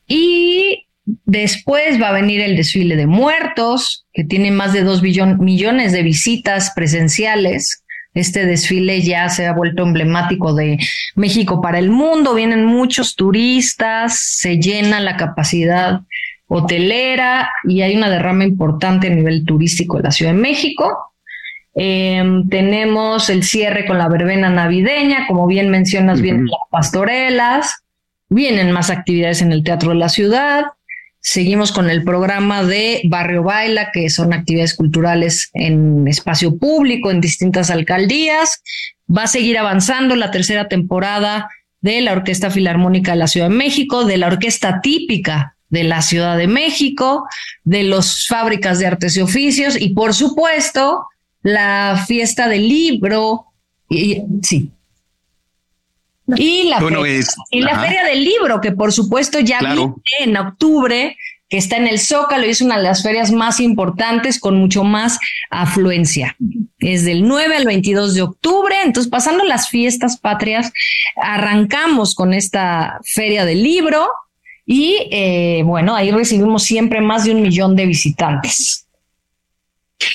Y Después va a venir el desfile de muertos, que tiene más de dos millones de visitas presenciales. Este desfile ya se ha vuelto emblemático de México para el mundo. Vienen muchos turistas, se llena la capacidad hotelera y hay una derrama importante a nivel turístico en la Ciudad de México. Em, tenemos el cierre con la verbena navideña, como bien mencionas, vienen las pastorelas, vienen más actividades en el Teatro de la Ciudad. Seguimos con el programa de Barrio Baila, que son actividades culturales en espacio público, en distintas alcaldías. Va a seguir avanzando la tercera temporada de la Orquesta Filarmónica de la Ciudad de México, de la Orquesta Típica de la Ciudad de México, de las fábricas de artes y oficios y, por supuesto, la fiesta del libro. Y, sí, y la, feria, y la feria del libro, que por supuesto ya viene en octubre, que está en el Zócalo y es una de las ferias más importantes con mucho más afluencia. Es del 9 al 22 de octubre, entonces pasando las fiestas patrias, arrancamos con esta feria del libro y eh, bueno, ahí recibimos siempre más de un millón de visitantes.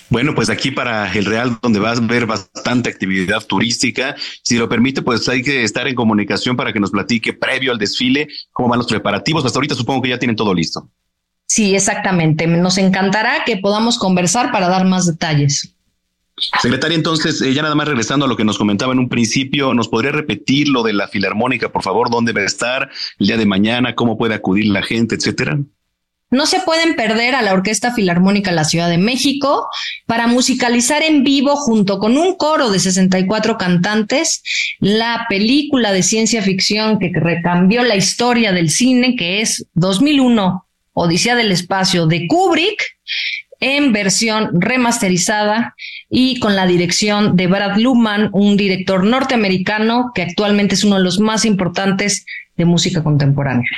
Bueno, pues aquí para el Real, donde vas a ver bastante actividad turística, si lo permite, pues hay que estar en comunicación para que nos platique previo al desfile cómo van los preparativos. Hasta ahorita supongo que ya tienen todo listo. Sí, exactamente. Nos encantará que podamos conversar para dar más detalles. Secretaria, entonces, eh, ya nada más regresando a lo que nos comentaba en un principio, ¿nos podría repetir lo de la Filarmónica, por favor? ¿Dónde va a estar el día de mañana? ¿Cómo puede acudir la gente, etcétera? No se pueden perder a la Orquesta Filarmónica de la Ciudad de México para musicalizar en vivo junto con un coro de 64 cantantes la película de ciencia ficción que recambió la historia del cine que es 2001 Odisea del Espacio de Kubrick en versión remasterizada y con la dirección de Brad Luhmann, un director norteamericano que actualmente es uno de los más importantes de música contemporánea.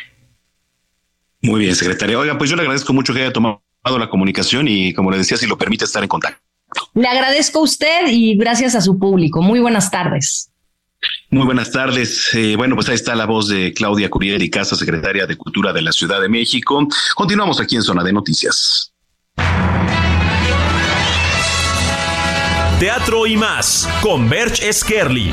Muy bien, secretaria. Oiga, pues yo le agradezco mucho que haya tomado la comunicación y, como le decía, si lo permite, estar en contacto. Le agradezco a usted y gracias a su público. Muy buenas tardes. Muy buenas tardes. Eh, bueno, pues ahí está la voz de Claudia Curiel y Casa, secretaria de Cultura de la Ciudad de México. Continuamos aquí en Zona de Noticias. Teatro y más con Berch Skerli.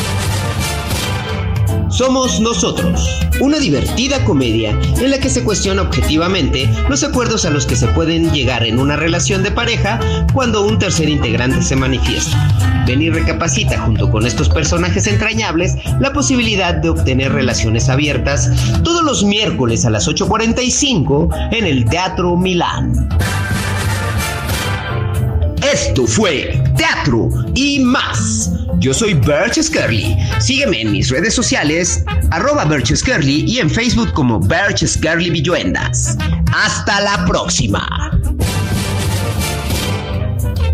Somos Nosotros, una divertida comedia en la que se cuestiona objetivamente los acuerdos a los que se pueden llegar en una relación de pareja cuando un tercer integrante se manifiesta. Ven y recapacita junto con estos personajes entrañables la posibilidad de obtener relaciones abiertas todos los miércoles a las 8.45 en el Teatro Milán. Esto fue Teatro y más. Yo soy Birch Scarly. Sígueme en mis redes sociales, arroba Birch y en Facebook como Birch Scarly Villuendas. Hasta la próxima.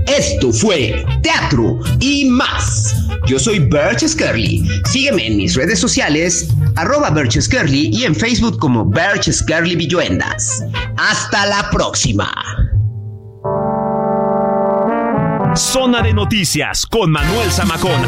Esto fue Teatro y más. Yo soy Birch Scarly. Sígueme en mis redes sociales, arroba Birch y en Facebook como Birch Scarly Villuendas. Hasta la próxima. Zona de Noticias con Manuel Zamacón.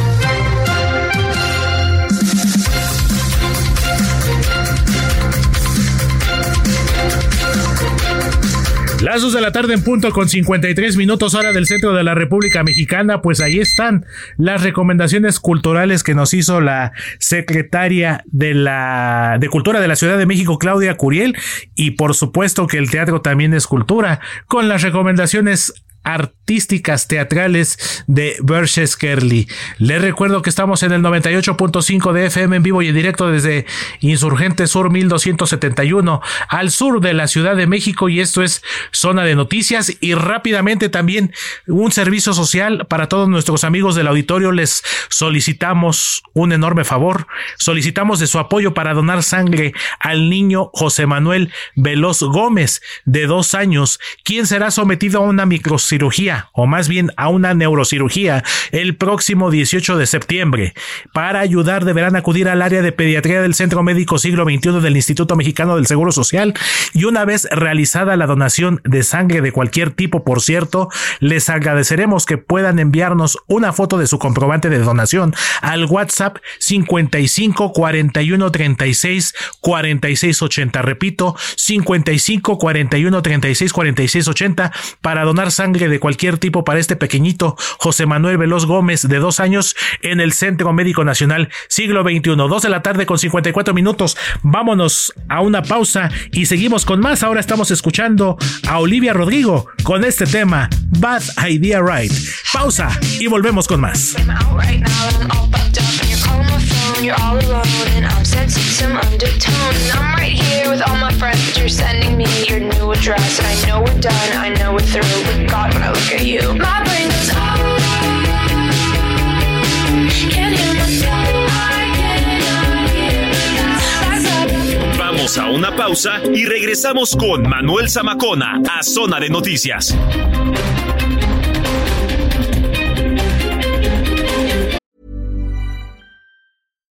Las dos de la tarde en punto con 53 minutos hora del centro de la República Mexicana, pues ahí están las recomendaciones culturales que nos hizo la secretaria de la de Cultura de la Ciudad de México, Claudia Curiel, y por supuesto que el teatro también es cultura, con las recomendaciones artísticas teatrales de Berches Kerly. Les recuerdo que estamos en el 98.5 de FM en vivo y en directo desde Insurgente Sur 1271 al sur de la Ciudad de México y esto es Zona de Noticias. Y rápidamente también un servicio social para todos nuestros amigos del auditorio. Les solicitamos un enorme favor, solicitamos de su apoyo para donar sangre al niño José Manuel Veloz Gómez de dos años, quien será sometido a una microcirugía o más bien a una neurocirugía el próximo 18 de septiembre. Para ayudar deberán acudir al área de pediatría del Centro Médico Siglo XXI del Instituto Mexicano del Seguro Social y una vez realizada la donación de sangre de cualquier tipo, por cierto, les agradeceremos que puedan enviarnos una foto de su comprobante de donación al WhatsApp 55 41 36 46 80. Repito, 55 41 36 46 80 para donar sangre de cualquier tipo para este pequeñito José Manuel Veloz Gómez de dos años en el Centro Médico Nacional siglo XXI. Dos de la tarde con 54 minutos. Vámonos a una pausa y seguimos con más. Ahora estamos escuchando a Olivia Rodrigo con este tema Bad Idea Right. Pausa y volvemos con más. You're all alone and I'm sensing some undertone. And I'm right here with all my friends, but you're sending me your new address. And I know we're done, I know we're through. But God, when I look at you, my brain goes, oh. Can't hear myself. Vamos a una pausa y regresamos con Manuel Zamacona a Zona de Noticias.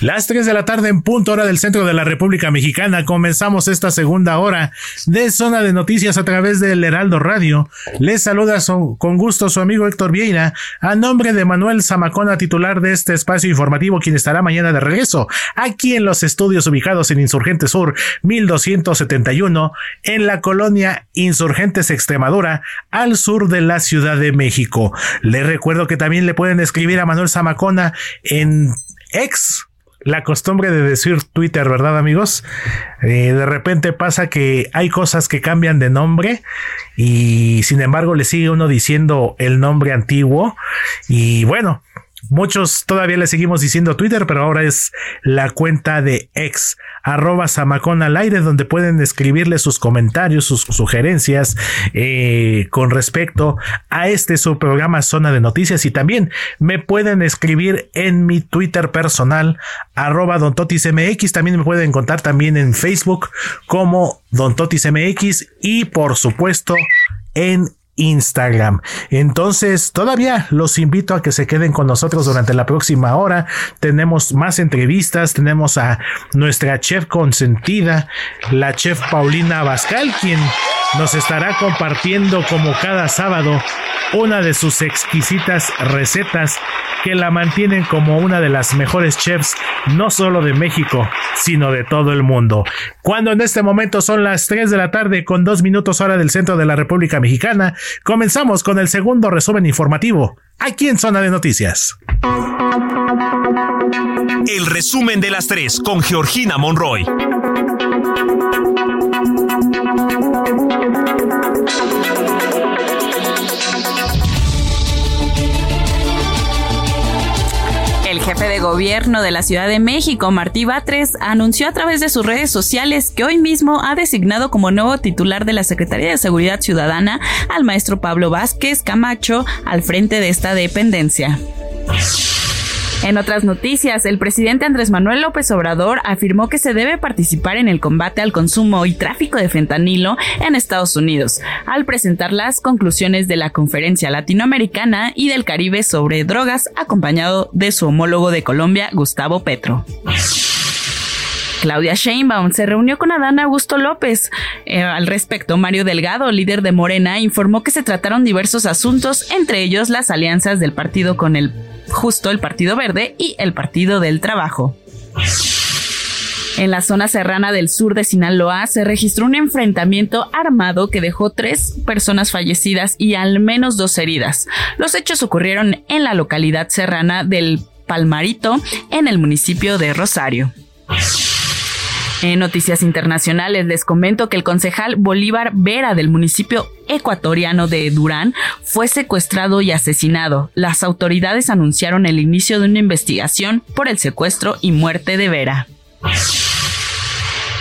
Las 3 de la tarde en punto hora del centro de la República Mexicana. Comenzamos esta segunda hora de zona de noticias a través del Heraldo Radio. Les saluda con gusto su amigo Héctor Vieira a nombre de Manuel Zamacona, titular de este espacio informativo, quien estará mañana de regreso aquí en los estudios ubicados en Insurgente Sur 1271 en la colonia Insurgentes Extremadura al sur de la Ciudad de México. Les recuerdo que también le pueden escribir a Manuel Zamacona en ex la costumbre de decir Twitter, ¿verdad amigos? Eh, de repente pasa que hay cosas que cambian de nombre y sin embargo le sigue uno diciendo el nombre antiguo y bueno. Muchos todavía le seguimos diciendo Twitter, pero ahora es la cuenta de ex arroba Zamacón al aire, donde pueden escribirle sus comentarios, sus sugerencias eh, con respecto a este su programa Zona de Noticias. Y también me pueden escribir en mi Twitter personal arroba Don Totis MX, también me pueden encontrar también en Facebook como Don Totis MX y por supuesto en Instagram. Entonces, todavía los invito a que se queden con nosotros durante la próxima hora. Tenemos más entrevistas, tenemos a nuestra chef consentida, la chef Paulina Bascal, quien nos estará compartiendo como cada sábado una de sus exquisitas recetas que la mantienen como una de las mejores chefs no solo de México, sino de todo el mundo. Cuando en este momento son las 3 de la tarde con dos minutos hora del centro de la República Mexicana, comenzamos con el segundo resumen informativo, aquí en Zona de Noticias. El resumen de las tres con Georgina Monroy. El jefe de gobierno de la Ciudad de México, Martí Batres, anunció a través de sus redes sociales que hoy mismo ha designado como nuevo titular de la Secretaría de Seguridad Ciudadana al maestro Pablo Vázquez Camacho al frente de esta dependencia. En otras noticias, el presidente Andrés Manuel López Obrador afirmó que se debe participar en el combate al consumo y tráfico de fentanilo en Estados Unidos, al presentar las conclusiones de la Conferencia Latinoamericana y del Caribe sobre drogas, acompañado de su homólogo de Colombia, Gustavo Petro. Claudia Sheinbaum se reunió con Adán Augusto López. Eh, al respecto, Mario Delgado, líder de Morena, informó que se trataron diversos asuntos, entre ellos las alianzas del partido con el justo el Partido Verde y el Partido del Trabajo. En la zona serrana del sur de Sinaloa se registró un enfrentamiento armado que dejó tres personas fallecidas y al menos dos heridas. Los hechos ocurrieron en la localidad serrana del Palmarito, en el municipio de Rosario. En noticias internacionales les comento que el concejal Bolívar Vera del municipio ecuatoriano de Durán fue secuestrado y asesinado. Las autoridades anunciaron el inicio de una investigación por el secuestro y muerte de Vera.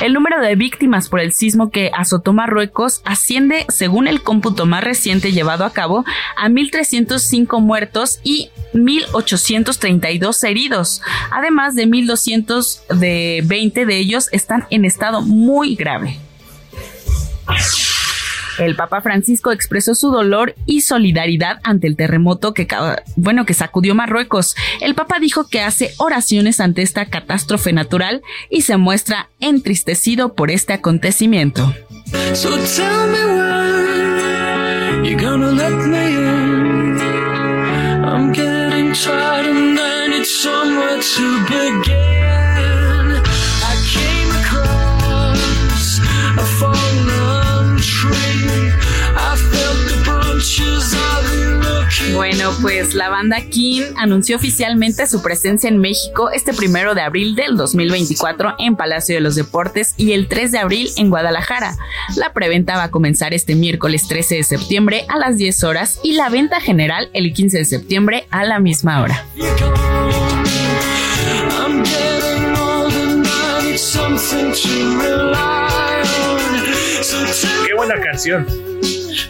El número de víctimas por el sismo que azotó Marruecos asciende, según el cómputo más reciente llevado a cabo, a 1.305 muertos y 1.832 heridos. Además de 1.220 de ellos están en estado muy grave. El Papa Francisco expresó su dolor y solidaridad ante el terremoto que, bueno, que sacudió Marruecos. El Papa dijo que hace oraciones ante esta catástrofe natural y se muestra entristecido por este acontecimiento. Bueno, pues la banda King anunció oficialmente su presencia en México este primero de abril del 2024 en Palacio de los Deportes y el 3 de abril en Guadalajara. La preventa va a comenzar este miércoles 13 de septiembre a las 10 horas y la venta general el 15 de septiembre a la misma hora. Qué buena canción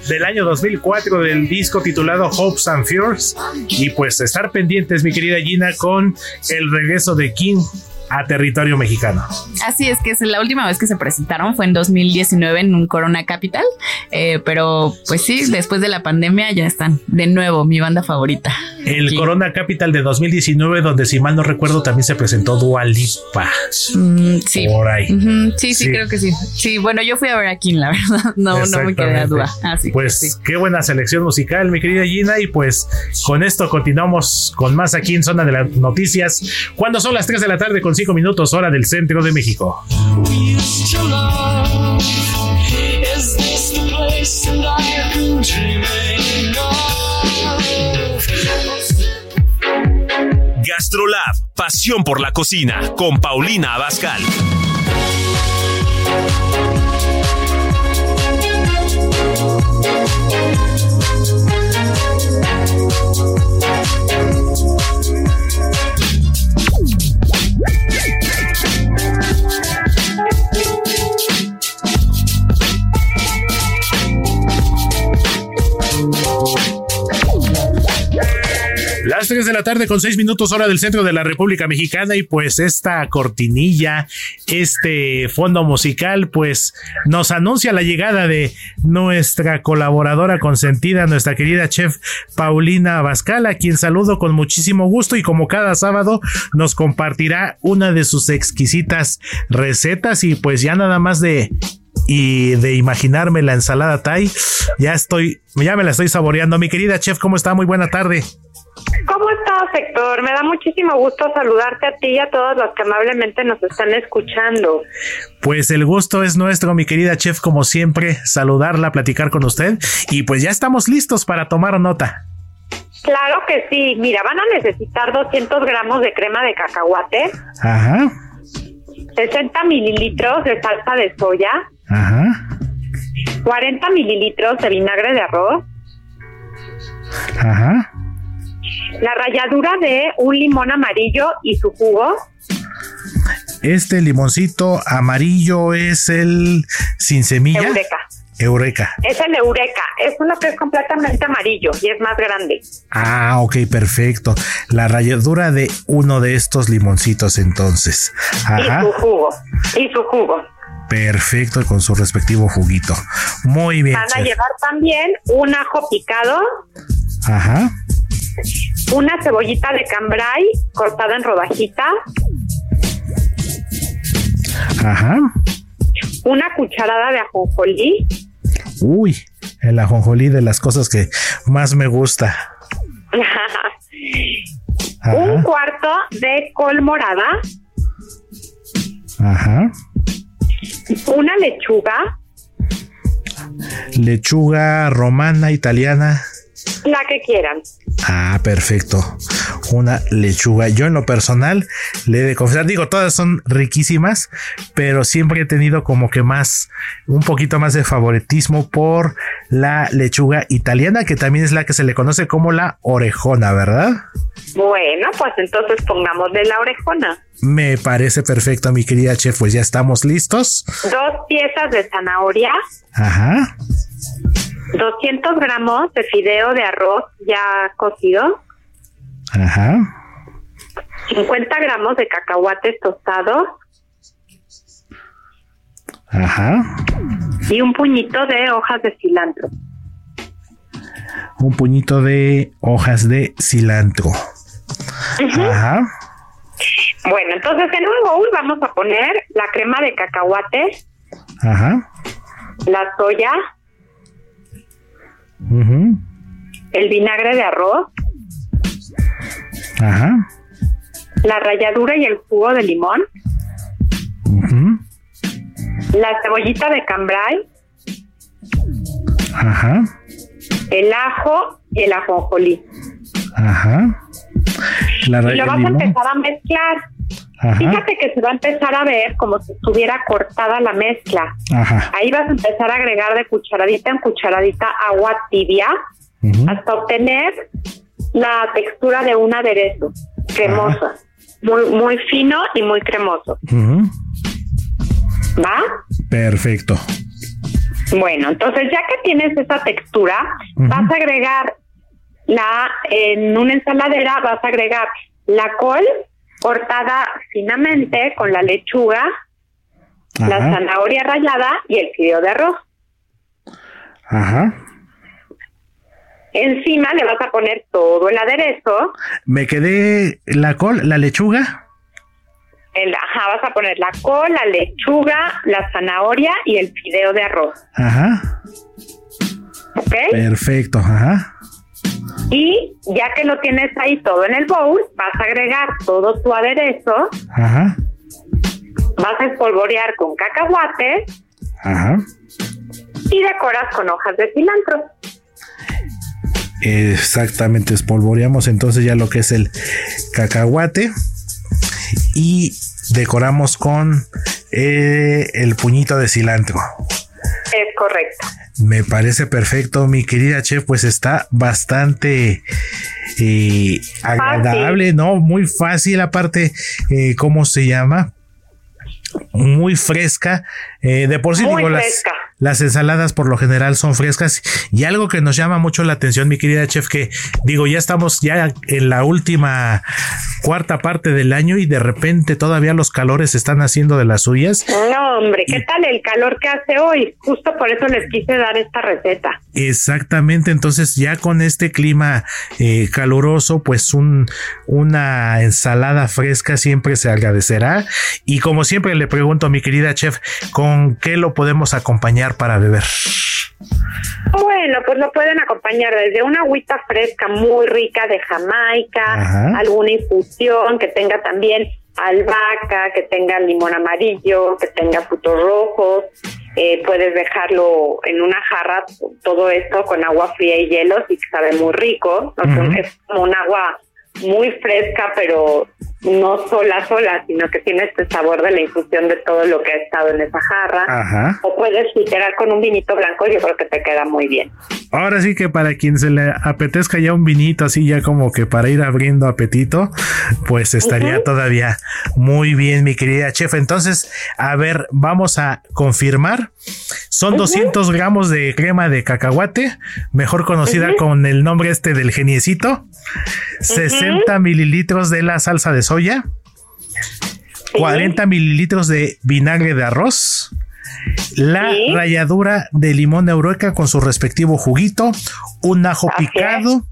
del año 2004 del disco titulado Hopes and Fears. Y pues estar pendientes, mi querida Gina, con el regreso de King a territorio mexicano. Así es que es la última vez que se presentaron fue en 2019 en un Corona Capital, eh, pero pues sí, después de la pandemia ya están de nuevo mi banda favorita. El Corona Capital de 2019, donde si mal no recuerdo también se presentó Dualipa. Mm, sí. Por ahí. sí, sí, creo que sí. Sí, bueno, yo fui a ver a King, la verdad. No, no me quedé a duda. Así pues qué buena selección musical, mi querida Gina. Y pues con esto continuamos con más aquí en Zona de las Noticias. Cuando son las 3 de la tarde con 5 minutos, hora del centro de México. Gastrolab, pasión por la cocina, con Paulina Abascal. 3 de la tarde con 6 minutos hora del centro de la República Mexicana y pues esta cortinilla, este fondo musical pues nos anuncia la llegada de nuestra colaboradora consentida, nuestra querida chef Paulina Abascal, a quien saludo con muchísimo gusto y como cada sábado nos compartirá una de sus exquisitas recetas y pues ya nada más de y de imaginarme la ensalada Thai, ya estoy, ya me la estoy saboreando. Mi querida chef, ¿cómo está? Muy buena tarde. ¿Cómo estás, Héctor? Me da muchísimo gusto saludarte a ti y a todos los que amablemente nos están escuchando. Pues el gusto es nuestro, mi querida chef, como siempre, saludarla, platicar con usted y pues ya estamos listos para tomar nota. Claro que sí. Mira, van a necesitar 200 gramos de crema de cacahuate. Ajá. 60 mililitros de salsa de soya. Ajá. 40 mililitros de vinagre de arroz. Ajá. La ralladura de un limón amarillo y su jugo. Este limoncito amarillo es el sin semilla. Eureka. Eureka. Es el Eureka, es uno que es completamente amarillo y es más grande. Ah, ok, perfecto. La ralladura de uno de estos limoncitos entonces. Ajá. Y su jugo. Y su jugo. Perfecto, con su respectivo juguito. Muy bien. Van a llevar también un ajo picado. Ajá. Una cebollita de cambray cortada en rodajita. Ajá. Una cucharada de ajonjolí. Uy, el ajonjolí de las cosas que más me gusta. Un cuarto de col morada. Ajá. Una lechuga. Lechuga romana, italiana. La que quieran. Ah, perfecto. Una lechuga. Yo en lo personal le he de confesar, digo, todas son riquísimas, pero siempre he tenido como que más, un poquito más de favoritismo por la lechuga italiana, que también es la que se le conoce como la orejona, ¿verdad? Bueno, pues entonces pongamos de la orejona. Me parece perfecto, mi querida chef, pues ya estamos listos. Dos piezas de zanahoria. Ajá. 200 gramos de fideo de arroz ya cocido. Ajá. 50 gramos de cacahuates tostados. Ajá. Y un puñito de hojas de cilantro. Un puñito de hojas de cilantro. Ajá. Bueno, entonces en un bowl vamos a poner la crema de cacahuate. Ajá. La soya. El vinagre de arroz. Ajá. La ralladura y el jugo de limón. La cebollita de cambray. Ajá. El ajo y el ajonjolí. Ajá. La y lo vas a empezar a mezclar. Fíjate que se va a empezar a ver como si estuviera cortada la mezcla. Ajá. Ahí vas a empezar a agregar de cucharadita en cucharadita agua tibia hasta obtener la textura de un aderezo cremoso, muy muy fino y muy cremoso. ¿Va? Perfecto. Bueno, entonces ya que tienes esa textura, vas a agregar la en una ensaladera vas a agregar la col cortada finamente con la lechuga, la zanahoria rallada y el fideo de arroz. Ajá. Encima le vas a poner todo el aderezo. Me quedé la col, la lechuga. El, ajá, vas a poner la col, la lechuga, la zanahoria y el fideo de arroz. Ajá. ¿Ok? Perfecto, ajá. Y ya que lo tienes ahí todo en el bowl, vas a agregar todo tu aderezo. Ajá. Vas a espolvorear con cacahuate. Ajá. Y decoras con hojas de cilantro. Exactamente, espolvoreamos entonces ya lo que es el cacahuate y decoramos con eh, el puñito de cilantro. Es correcto. Me parece perfecto, mi querida chef, pues está bastante eh, agradable, ¿no? Muy fácil, aparte, eh, ¿cómo se llama? Muy fresca. Eh, de por sí, Muy digo, las, fresca. las ensaladas por lo general son frescas. Y algo que nos llama mucho la atención, mi querida chef, que digo, ya estamos ya en la última cuarta parte del año y de repente todavía los calores están haciendo de las suyas. No, hombre, ¿qué tal el calor que hace hoy? Justo por eso les quise dar esta receta. Exactamente, entonces ya con este clima eh, caluroso, pues un, una ensalada fresca siempre se agradecerá. Y como siempre le pregunto a mi querida chef, ¿con qué lo podemos acompañar para beber? Bueno, pues lo pueden acompañar desde una agüita fresca muy rica de Jamaica, Ajá. alguna infusión que tenga también albahaca, que tenga limón amarillo, que tenga frutos rojos. Eh, puedes dejarlo en una jarra, todo esto con agua fría y hielos y sabe muy rico. Es como un agua muy fresca, pero no sola, sola, sino que tiene este sabor de la infusión de todo lo que ha estado en esa jarra. Ajá. O puedes filtrar con un vinito blanco, yo creo que te queda muy bien. Ahora sí que para quien se le apetezca ya un vinito así ya como que para ir abriendo apetito, pues estaría todavía muy bien, mi querida chef. Entonces, a ver, vamos a confirmar. Son 200 gramos de crema de cacahuate, mejor conocida con el nombre este del geniecito. 60 mililitros de la salsa de soya. 40 mililitros de vinagre de arroz la ralladura de limón Eureka con su respectivo juguito, un ajo picado,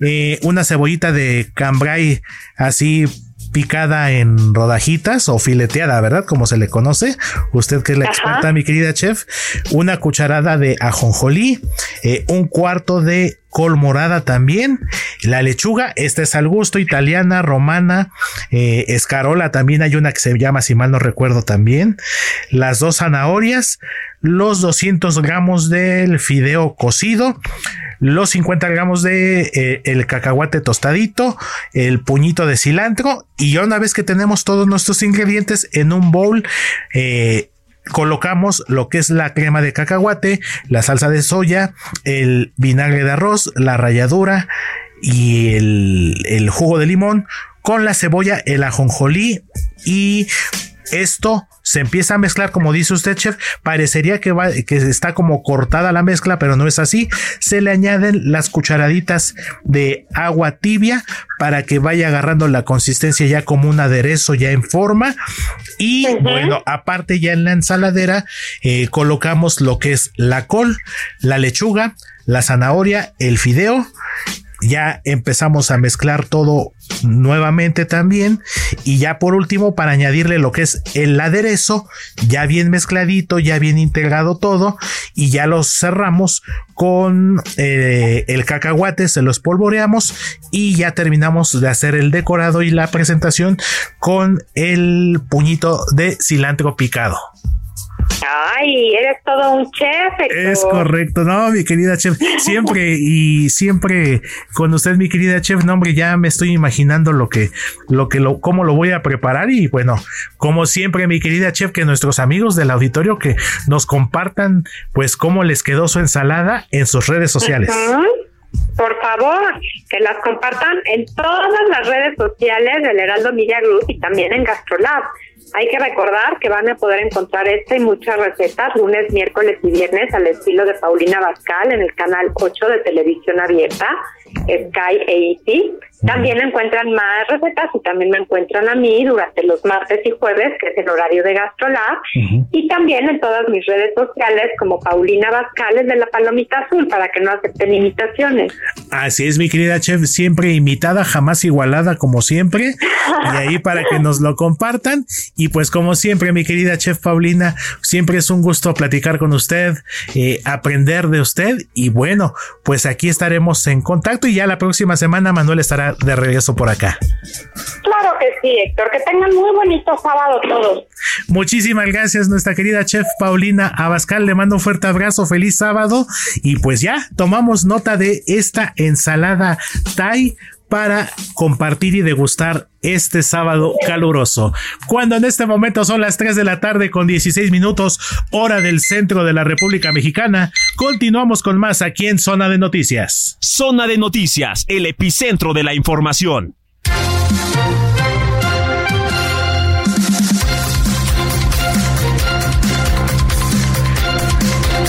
eh, una cebollita de cambray así picada en rodajitas o fileteada, ¿verdad? Como se le conoce. Usted que es la experta, mi querida chef. Una cucharada de ajonjolí, eh, un cuarto de col morada también. La lechuga, esta es al gusto, italiana, romana, eh, escarola también hay una que se llama, si mal no recuerdo también. Las dos zanahorias, los 200 gramos del fideo cocido, los 50 gramos de eh, el cacahuate tostadito, el puñito de cilantro y ya una vez que tenemos todos nuestros ingredientes en un bowl, eh, colocamos lo que es la crema de cacahuate, la salsa de soya, el vinagre de arroz, la ralladura y el, el jugo de limón con la cebolla, el ajonjolí y esto se empieza a mezclar, como dice usted, chef, parecería que, va, que está como cortada la mezcla, pero no es así. Se le añaden las cucharaditas de agua tibia para que vaya agarrando la consistencia ya como un aderezo ya en forma. Y bueno, aparte ya en la ensaladera eh, colocamos lo que es la col, la lechuga, la zanahoria, el fideo ya empezamos a mezclar todo nuevamente también. Y ya por último para añadirle lo que es el aderezo ya bien mezcladito ya bien integrado todo y ya los cerramos con eh, el cacahuate se los polvoreamos y ya terminamos de hacer el decorado y la presentación con el puñito de cilantro picado Ay, eres todo un chef. Es correcto, no, mi querida chef. Siempre y siempre con usted, mi querida chef, no, hombre, ya me estoy imaginando lo que, lo que, lo, cómo lo voy a preparar y bueno, como siempre, mi querida chef, que nuestros amigos del auditorio que nos compartan, pues, cómo les quedó su ensalada en sus redes sociales. Por favor, que las compartan en todas las redes sociales del Heraldo Group y también en Gastrolab. Hay que recordar que van a poder encontrar esta y muchas recetas lunes, miércoles y viernes al estilo de Paulina Bascal en el canal 8 de televisión abierta, Sky AT. También encuentran más recetas y también me encuentran a mí durante los martes y jueves, que es el horario de GastroLab, y también en todas mis redes sociales como Paulina Bascales de la Palomita Azul para que no acepten imitaciones. Así es, mi querida chef, siempre imitada, jamás igualada como siempre, y ahí para que nos lo compartan. Y pues como siempre, mi querida chef Paulina, siempre es un gusto platicar con usted, eh, aprender de usted, y bueno, pues aquí estaremos en contacto y ya la próxima semana Manuel estará de regreso por acá. Claro que sí, Héctor. Que tengan muy bonito sábado todos. Muchísimas gracias, nuestra querida chef Paulina Abascal. Le mando un fuerte abrazo, feliz sábado. Y pues ya tomamos nota de esta ensalada Thai para compartir y degustar este sábado caluroso. Cuando en este momento son las 3 de la tarde con 16 minutos, hora del centro de la República Mexicana, continuamos con más aquí en Zona de Noticias. Zona de Noticias, el epicentro de la información.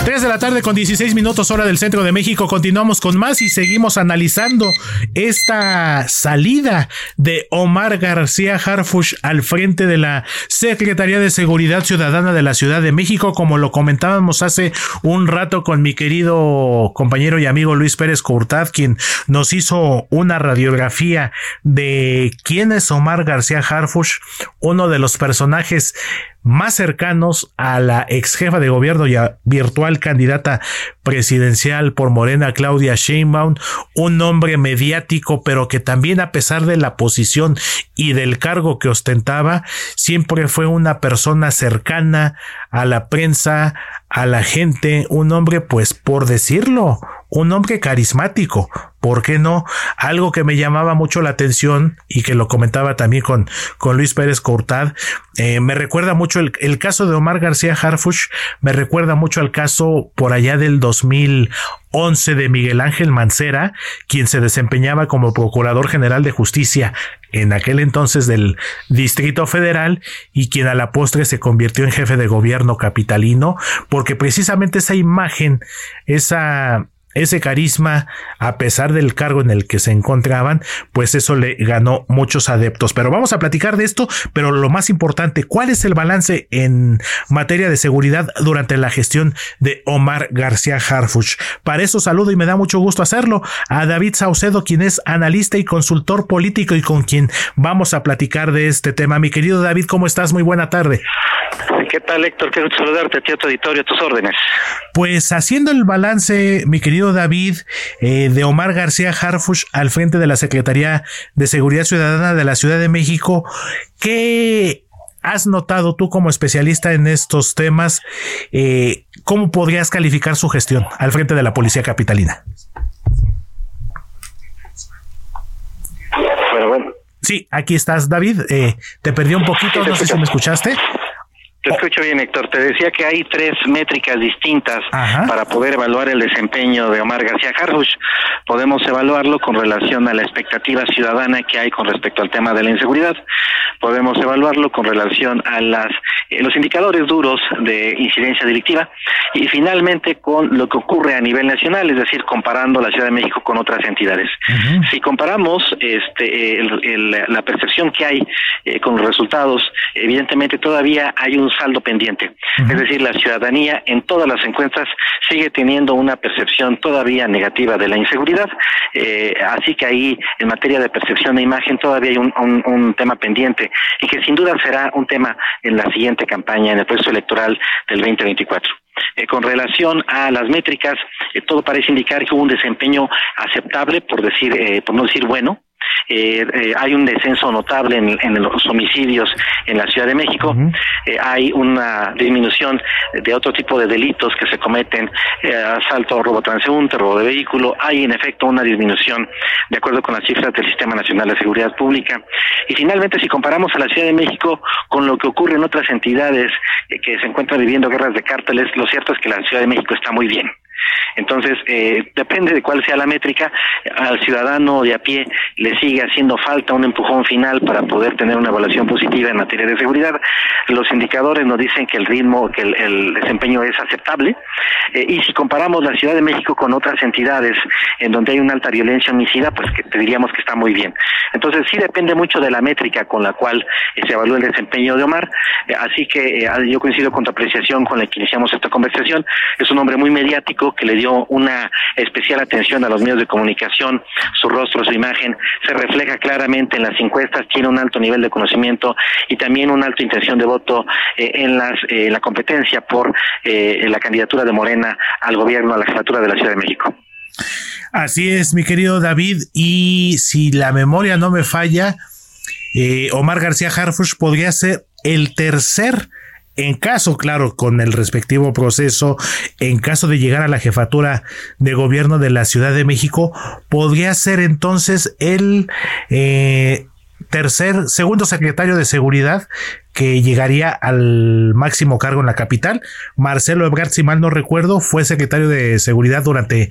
3 de la tarde con 16 minutos hora del centro de México. Continuamos con más y seguimos analizando esta salida de Omar García Harfush al frente de la Secretaría de Seguridad Ciudadana de la Ciudad de México, como lo comentábamos hace un rato con mi querido compañero y amigo Luis Pérez Courtad, quien nos hizo una radiografía de quién es Omar García Harfush, uno de los personajes más cercanos a la ex jefa de gobierno y a virtual candidata presidencial por Morena Claudia Sheinbaum, un hombre mediático, pero que también a pesar de la posición y del cargo que ostentaba, siempre fue una persona cercana a la prensa, a la gente, un hombre, pues por decirlo, un hombre carismático, ¿por qué no? Algo que me llamaba mucho la atención y que lo comentaba también con, con Luis Pérez Cortad, eh, me recuerda mucho el, el, caso de Omar García Harfuch, me recuerda mucho al caso por allá del 2011 de Miguel Ángel Mancera, quien se desempeñaba como Procurador General de Justicia en aquel entonces del Distrito Federal y quien a la postre se convirtió en jefe de gobierno capitalino, porque precisamente esa imagen, esa ese carisma, a pesar del cargo en el que se encontraban, pues eso le ganó muchos adeptos. Pero vamos a platicar de esto, pero lo más importante, ¿cuál es el balance en materia de seguridad durante la gestión de Omar García Harfuch? Para eso saludo y me da mucho gusto hacerlo a David Saucedo, quien es analista y consultor político y con quien vamos a platicar de este tema. Mi querido David, ¿cómo estás? Muy buena tarde. ¿Qué tal, Héctor? Quiero saludarte a ti, a tu auditorio, a tus órdenes. Pues haciendo el balance, mi querido David, eh, de Omar García Harfush al frente de la Secretaría de Seguridad Ciudadana de la Ciudad de México, ¿qué has notado tú como especialista en estos temas? Eh, ¿Cómo podrías calificar su gestión al frente de la Policía Capitalina? Bueno, bueno. Sí, aquí estás, David. Eh, te perdí un poquito, no sé si me escuchaste. Te escucho bien, Héctor. Te decía que hay tres métricas distintas para poder evaluar el desempeño de Omar García Harfuch. Podemos evaluarlo con relación a la expectativa ciudadana que hay con respecto al tema de la inseguridad. Podemos evaluarlo con relación a las eh, los indicadores duros de incidencia delictiva y finalmente con lo que ocurre a nivel nacional, es decir, comparando la Ciudad de México con otras entidades. Si comparamos este la percepción que hay eh, con los resultados, evidentemente todavía hay un saldo pendiente. Es decir, la ciudadanía en todas las encuestas sigue teniendo una percepción todavía negativa de la inseguridad. Eh, así que ahí, en materia de percepción de imagen, todavía hay un, un, tema pendiente y que sin duda será un tema en la siguiente campaña, en el proceso electoral del 2024. Eh, con relación a las métricas, eh, todo parece indicar que hubo un desempeño aceptable, por decir, eh, por no decir bueno, eh, eh, hay un descenso notable en, los homicidios en la Ciudad de México, eh, hay una disminución de otro tipo de delitos que se cometen, asalto, robo transeúnte, robo de vehículo, hay en efecto una disminución de acuerdo con las cifras del Sistema Nacional de Seguridad Pública. Y finalmente, si comparamos a la Ciudad de México con lo que ocurre en otras entidades que se encuentran viviendo guerras de cárteles, lo cierto es que la Ciudad de México está muy bien. Entonces, eh, depende de cuál sea la métrica, al ciudadano de a pie le sigue haciendo falta un empujón final para poder tener una evaluación positiva en materia de seguridad. Los indicadores nos dicen que el ritmo, que el, desempeño es aceptable. Eh, y si comparamos la Ciudad de México con otras entidades en donde hay una alta violencia homicida, pues te diríamos que está muy bien. Entonces, sí depende mucho de la métrica con la cual eh, se evalúa el desempeño de Omar. así que yo coincido con tu apreciación con la que iniciamos esta conversación. Es un hombre muy mediático que le dio una especial atención a los medios de comunicación, su rostro, su imagen, se refleja claramente en las encuestas, tiene un alto nivel de conocimiento y también una alta intención de voto eh, en las eh, la competencia por eh, la candidatura de Morena al gobierno, a la jefatura de la Ciudad de México. Así es, mi querido David, y si la memoria no me falla, Omar García Harfush podría ser el tercer en caso, claro, con el respectivo proceso, en caso de llegar a la jefatura de gobierno de la Ciudad de México, podría ser entonces el eh, tercer, segundo secretario de seguridad que llegaría al máximo cargo en la capital. Marcelo Ebrard, si mal no recuerdo, fue secretario de seguridad durante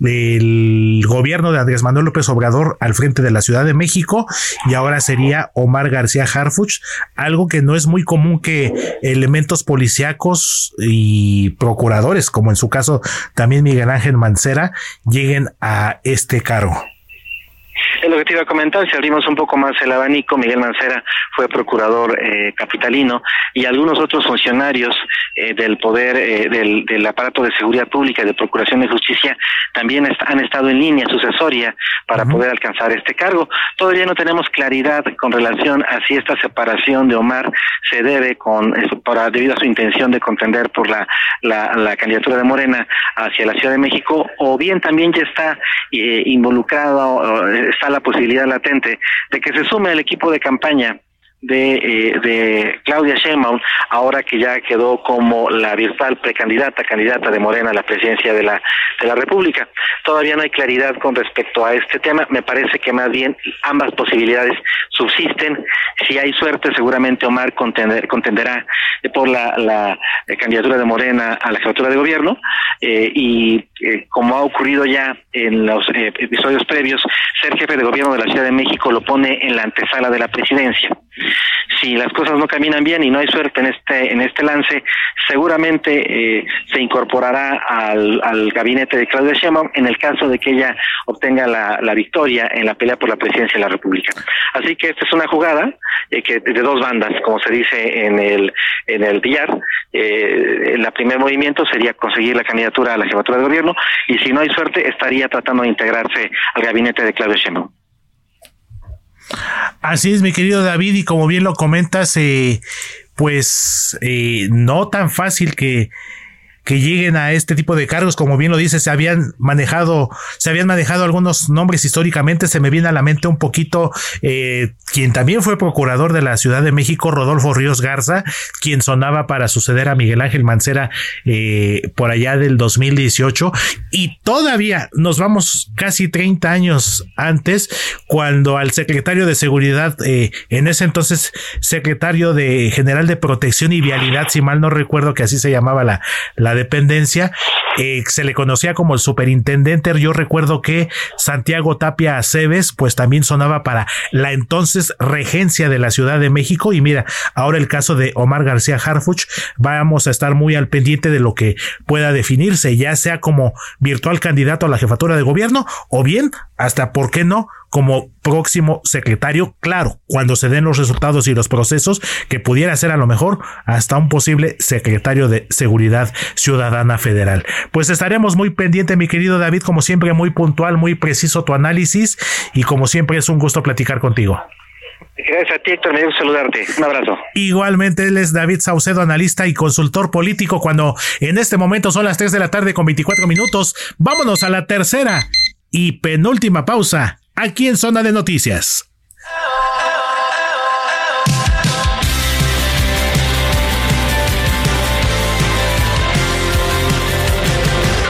el gobierno de Andrés Manuel López Obrador al frente de la Ciudad de México y ahora sería Omar García Harfuch, algo que no es muy común que elementos policíacos y procuradores, como en su caso también Miguel Ángel Mancera, lleguen a este cargo. Es lo que te iba a comentar, si abrimos un poco más el abanico, Miguel Mancera fue procurador eh, capitalino y algunos otros funcionarios eh, del poder eh, del, del, aparato de seguridad pública y de procuración de justicia también han estado en línea sucesoria para poder alcanzar este cargo. Todavía no tenemos claridad con relación a si esta separación de Omar se debe con para, debido a su intención de contender por la, la, la candidatura de Morena hacia la Ciudad de México o bien también ya está involucrado está la posibilidad latente de que se sume al equipo de campaña de, eh, de Claudia Sheinbaum, ahora que ya quedó como la virtual precandidata, candidata de Morena a la presidencia de la, de la República. Todavía no hay claridad con respecto a este tema. Me parece que más bien ambas posibilidades subsisten. Si hay suerte, seguramente Omar contender, contenderá por la, la eh, candidatura de Morena a la jefatura de gobierno eh, y como ha ocurrido ya en los episodios previos, ser jefe de gobierno de la Ciudad de México lo pone en la antesala de la presidencia si las cosas no caminan bien y no hay suerte en este en este lance, seguramente eh, se incorporará al, al, gabinete de Claudia Sheinbaum en el caso de que ella obtenga la, la, victoria en la pelea por la presidencia de la República. Así que esta es una jugada eh, que de dos bandas, como se dice en el en el billar. Eh, el primer movimiento sería conseguir la candidatura a la jefatura de gobierno y si no hay suerte estaría tratando de integrarse al gabinete de Claudia Sheinbaum. Así es, mi querido David, y como bien lo comentas, eh, pues eh, no tan fácil que que lleguen a este tipo de cargos, como bien lo dice, se habían manejado, se habían manejado algunos nombres históricamente, se me viene a la mente un poquito eh, quien también fue procurador de la Ciudad de México, Rodolfo Ríos Garza, quien sonaba para suceder a Miguel Ángel Mancera eh, por allá del 2018, y todavía nos vamos casi 30 años antes, cuando al secretario de Seguridad, eh, en ese entonces secretario de General de Protección y Vialidad, si mal no recuerdo que así se llamaba la, la dependencia, eh, se le conocía como el superintendente. Yo recuerdo que Santiago Tapia Aceves, pues también sonaba para la entonces regencia de la Ciudad de México. Y mira, ahora el caso de Omar García Harfuch, vamos a estar muy al pendiente de lo que pueda definirse, ya sea como virtual candidato a la jefatura de gobierno o bien hasta, ¿por qué no? Como próximo secretario, claro, cuando se den los resultados y los procesos, que pudiera ser a lo mejor hasta un posible secretario de Seguridad Ciudadana Federal. Pues estaremos muy pendiente, mi querido David, como siempre, muy puntual, muy preciso tu análisis y como siempre es un gusto platicar contigo. Gracias a ti, Héctor. Me gusta saludarte. Un abrazo. Igualmente, él es David Saucedo, analista y consultor político. Cuando en este momento son las 3 de la tarde con 24 minutos, vámonos a la tercera y penúltima pausa aquí en Zona de Noticias.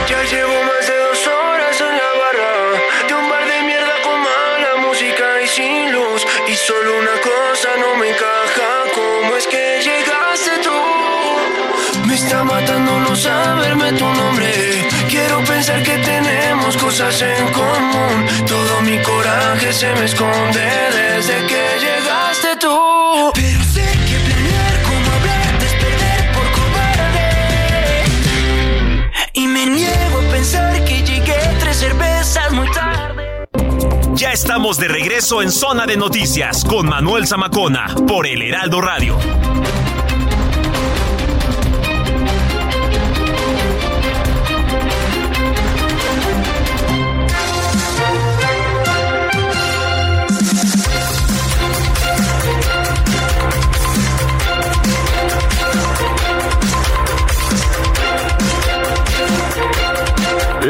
Ya llevo más de dos horas en la barra de un bar de mierda con mala música y sin luz. Y solo una cosa no me encaja, ¿cómo es que llegaste tú? Me está matando no saberme tu nombre. Quiero pensar que tenemos cosas en común. Se me esconde desde que llegaste tú. Pero sé que planear como hablarte es perder por cobarde. Y me niego a pensar que llegué tres cervezas muy tarde. Ya estamos de regreso en Zona de Noticias con Manuel Zamacona por El Heraldo Radio.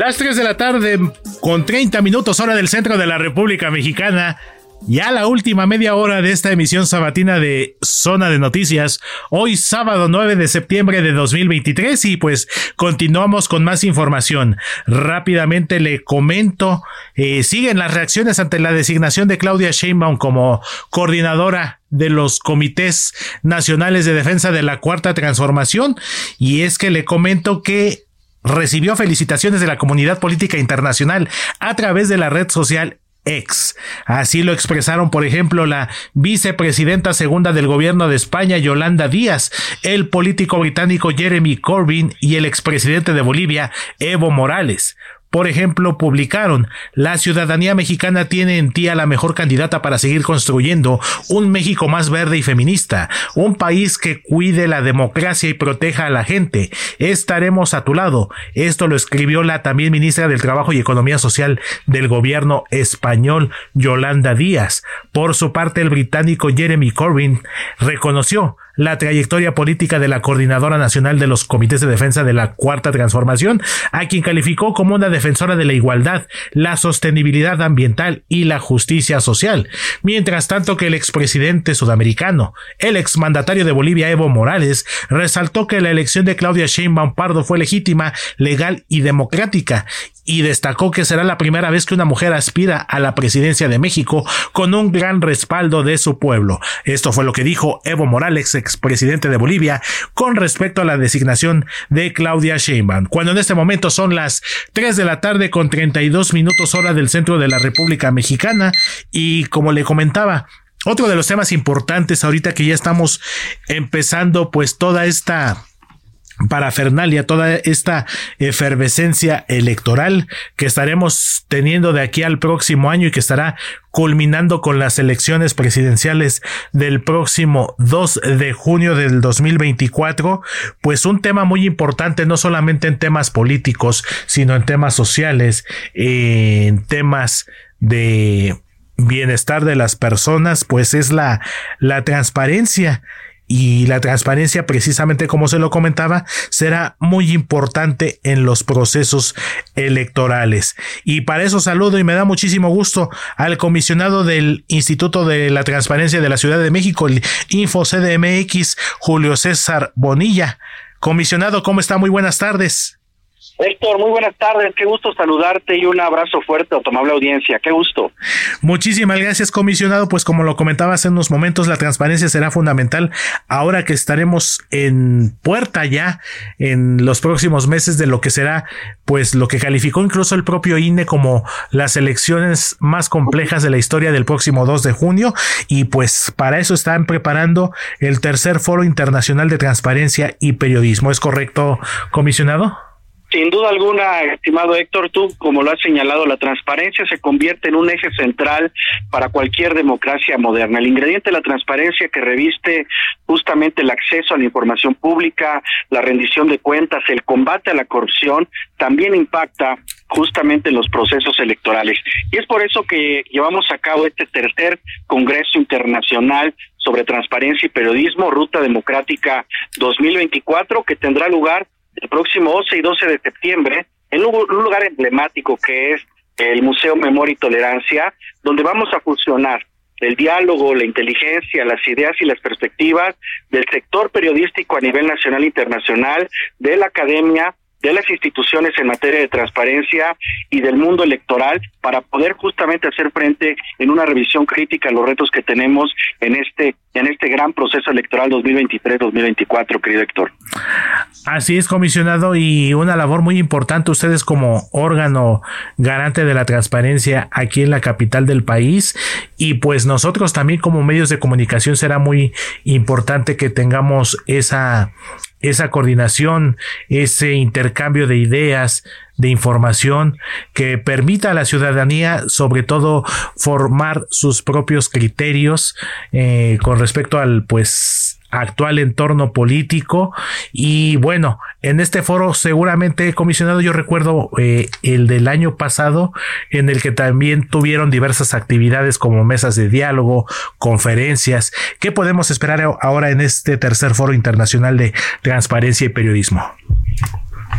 Las 3 de la tarde con 30 minutos hora del centro de la República Mexicana. Ya la última media hora de esta emisión sabatina de Zona de Noticias, hoy sábado 9 de septiembre de 2023 y pues continuamos con más información. Rápidamente le comento, eh, siguen las reacciones ante la designación de Claudia Sheinbaum como coordinadora de los comités nacionales de defensa de la cuarta transformación y es que le comento que recibió felicitaciones de la comunidad política internacional a través de la red social X. Así lo expresaron, por ejemplo, la vicepresidenta segunda del gobierno de España, Yolanda Díaz, el político británico Jeremy Corbyn y el expresidente de Bolivia, Evo Morales. Por ejemplo, publicaron, la ciudadanía mexicana tiene en ti a la mejor candidata para seguir construyendo un México más verde y feminista, un país que cuide la democracia y proteja a la gente. Estaremos a tu lado. Esto lo escribió la también ministra del Trabajo y Economía Social del gobierno español, Yolanda Díaz. Por su parte, el británico Jeremy Corbyn reconoció la trayectoria política de la Coordinadora Nacional de los Comités de Defensa de la Cuarta Transformación, a quien calificó como una defensora de la igualdad, la sostenibilidad ambiental y la justicia social. Mientras tanto que el expresidente sudamericano, el exmandatario de Bolivia Evo Morales, resaltó que la elección de Claudia Sheinbaum Pardo fue legítima, legal y democrática y destacó que será la primera vez que una mujer aspira a la presidencia de México con un gran respaldo de su pueblo. Esto fue lo que dijo Evo Morales, expresidente de Bolivia, con respecto a la designación de Claudia Sheinbaum. Cuando en este momento son las 3 de la tarde con 32 minutos hora del centro de la República Mexicana y como le comentaba, otro de los temas importantes ahorita que ya estamos empezando pues toda esta parafernalia, toda esta efervescencia electoral que estaremos teniendo de aquí al próximo año y que estará culminando con las elecciones presidenciales del próximo 2 de junio del 2024, pues un tema muy importante no solamente en temas políticos, sino en temas sociales, en temas de bienestar de las personas, pues es la, la transparencia y la transparencia, precisamente como se lo comentaba, será muy importante en los procesos electorales. Y para eso saludo y me da muchísimo gusto al comisionado del Instituto de la Transparencia de la Ciudad de México, el InfoCDMX, Julio César Bonilla. Comisionado, ¿cómo está? Muy buenas tardes. Héctor, muy buenas tardes, qué gusto saludarte y un abrazo fuerte a tu amable audiencia, qué gusto. Muchísimas gracias, comisionado. Pues como lo comentaba hace unos momentos, la transparencia será fundamental ahora que estaremos en puerta ya en los próximos meses de lo que será, pues lo que calificó incluso el propio INE como las elecciones más complejas de la historia del próximo 2 de junio y pues para eso están preparando el tercer foro internacional de transparencia y periodismo. ¿Es correcto, comisionado? Sin duda alguna, estimado Héctor, tú, como lo has señalado, la transparencia se convierte en un eje central para cualquier democracia moderna. El ingrediente de la transparencia que reviste justamente el acceso a la información pública, la rendición de cuentas, el combate a la corrupción, también impacta justamente en los procesos electorales. Y es por eso que llevamos a cabo este tercer Congreso Internacional sobre Transparencia y Periodismo, Ruta Democrática 2024, que tendrá lugar el próximo 11 y 12 de septiembre en un lugar emblemático que es el Museo Memoria y Tolerancia, donde vamos a fusionar el diálogo, la inteligencia, las ideas y las perspectivas del sector periodístico a nivel nacional e internacional, de la academia, de las instituciones en materia de transparencia y del mundo electoral para poder justamente hacer frente en una revisión crítica a los retos que tenemos en este en este gran proceso electoral 2023-2024, querido Héctor. Así es, comisionado, y una labor muy importante ustedes como órgano garante de la transparencia aquí en la capital del país y pues nosotros también como medios de comunicación será muy importante que tengamos esa esa coordinación, ese intercambio de ideas, de información que permita a la ciudadanía sobre todo formar sus propios criterios eh, con respecto al pues actual entorno político. Y bueno en este foro seguramente comisionado yo recuerdo eh, el del año pasado en el que también tuvieron diversas actividades como mesas de diálogo conferencias. Qué podemos esperar ahora en este tercer foro internacional de transparencia y periodismo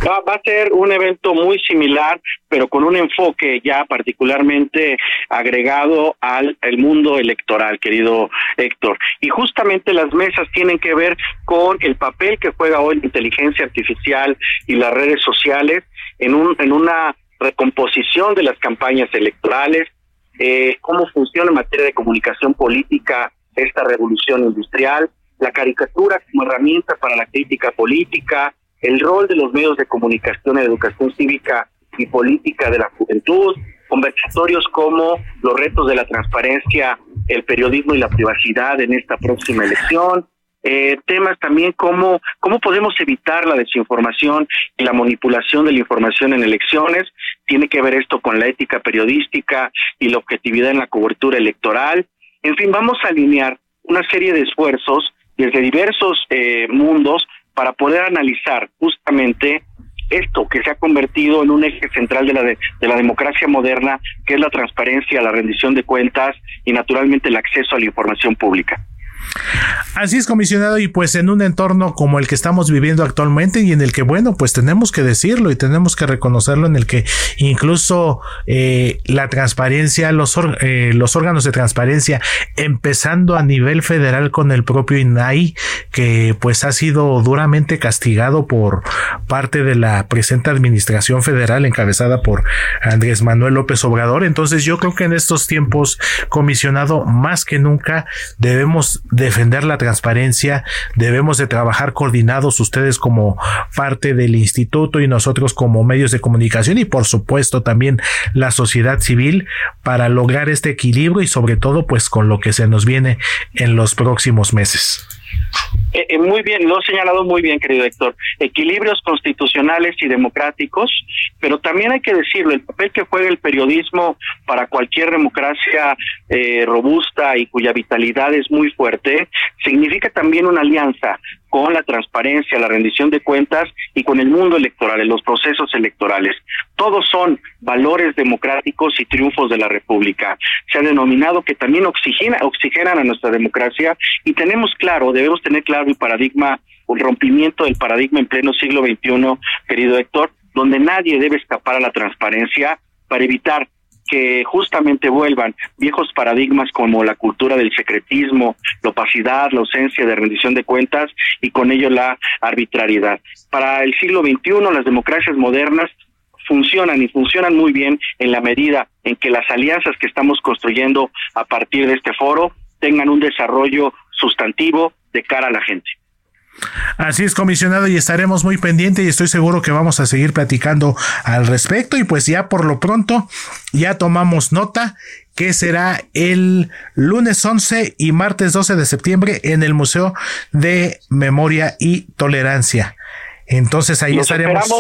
Va, va, a ser un evento muy similar, pero con un enfoque ya particularmente agregado al el mundo electoral, querido Héctor. Y justamente las mesas tienen que ver con el papel que juega hoy la inteligencia artificial y las redes sociales en, un, en una recomposición de las campañas electorales, eh, cómo funciona en materia de comunicación política esta revolución industrial, la caricatura como herramienta para la crítica política, el rol de los medios de comunicación en educación cívica y política de la juventud, conversatorios como los retos de la transparencia, el periodismo y la privacidad en esta próxima elección, eh, temas también como cómo podemos evitar la desinformación y la manipulación de la información en elecciones. Tiene que ver esto con la ética periodística y la objetividad en la cobertura electoral. En fin, vamos a alinear una serie de esfuerzos desde diversos eh, mundos para poder analizar justamente esto que se ha convertido en un eje central de la, de, la democracia moderna, que es la transparencia, la rendición de cuentas y naturalmente el acceso a la información pública. Así es, comisionado, y pues en un entorno como el que estamos viviendo actualmente y en el que, bueno, pues tenemos que decirlo y tenemos que reconocerlo, en el que incluso eh, la transparencia, los, eh, los órganos de transparencia, empezando a nivel federal con el propio INAI, que pues ha sido duramente castigado por parte de la presente administración federal encabezada por Andrés Manuel López Obrador. Entonces yo creo que en estos tiempos, comisionado, más que nunca debemos defender la transparencia, debemos de trabajar coordinados ustedes como parte del instituto y nosotros como medios de comunicación y por supuesto también la sociedad civil para lograr este equilibrio y sobre todo pues con lo que se nos viene en los próximos meses. Eh, eh, muy bien, lo he señalado muy bien, querido Héctor. Equilibrios constitucionales y democráticos, pero también hay que decirlo, el papel que juega el periodismo para cualquier democracia eh, robusta y cuya vitalidad es muy fuerte, significa también una alianza con la transparencia, la rendición de cuentas y con el mundo electoral, en los procesos electorales. Todos son valores democráticos y triunfos de la República. Se ha denominado que también oxigena, oxigenan a nuestra democracia y tenemos claro, debemos tener claro el paradigma, el rompimiento del paradigma en pleno siglo XXI, querido Héctor, donde nadie debe escapar a la transparencia para evitar que justamente vuelvan viejos paradigmas como la cultura del secretismo, la opacidad, la ausencia de rendición de cuentas y con ello la arbitrariedad. Para el siglo XXI, las democracias modernas funcionan y funcionan muy bien en la medida en que las alianzas que estamos construyendo a partir de este foro tengan un desarrollo sustantivo de cara a la gente. Así es, comisionado, y estaremos muy pendientes y estoy seguro que vamos a seguir platicando al respecto. Y pues ya por lo pronto, ya tomamos nota que será el lunes 11 y martes 12 de septiembre en el Museo de Memoria y Tolerancia. Entonces ahí estaremos.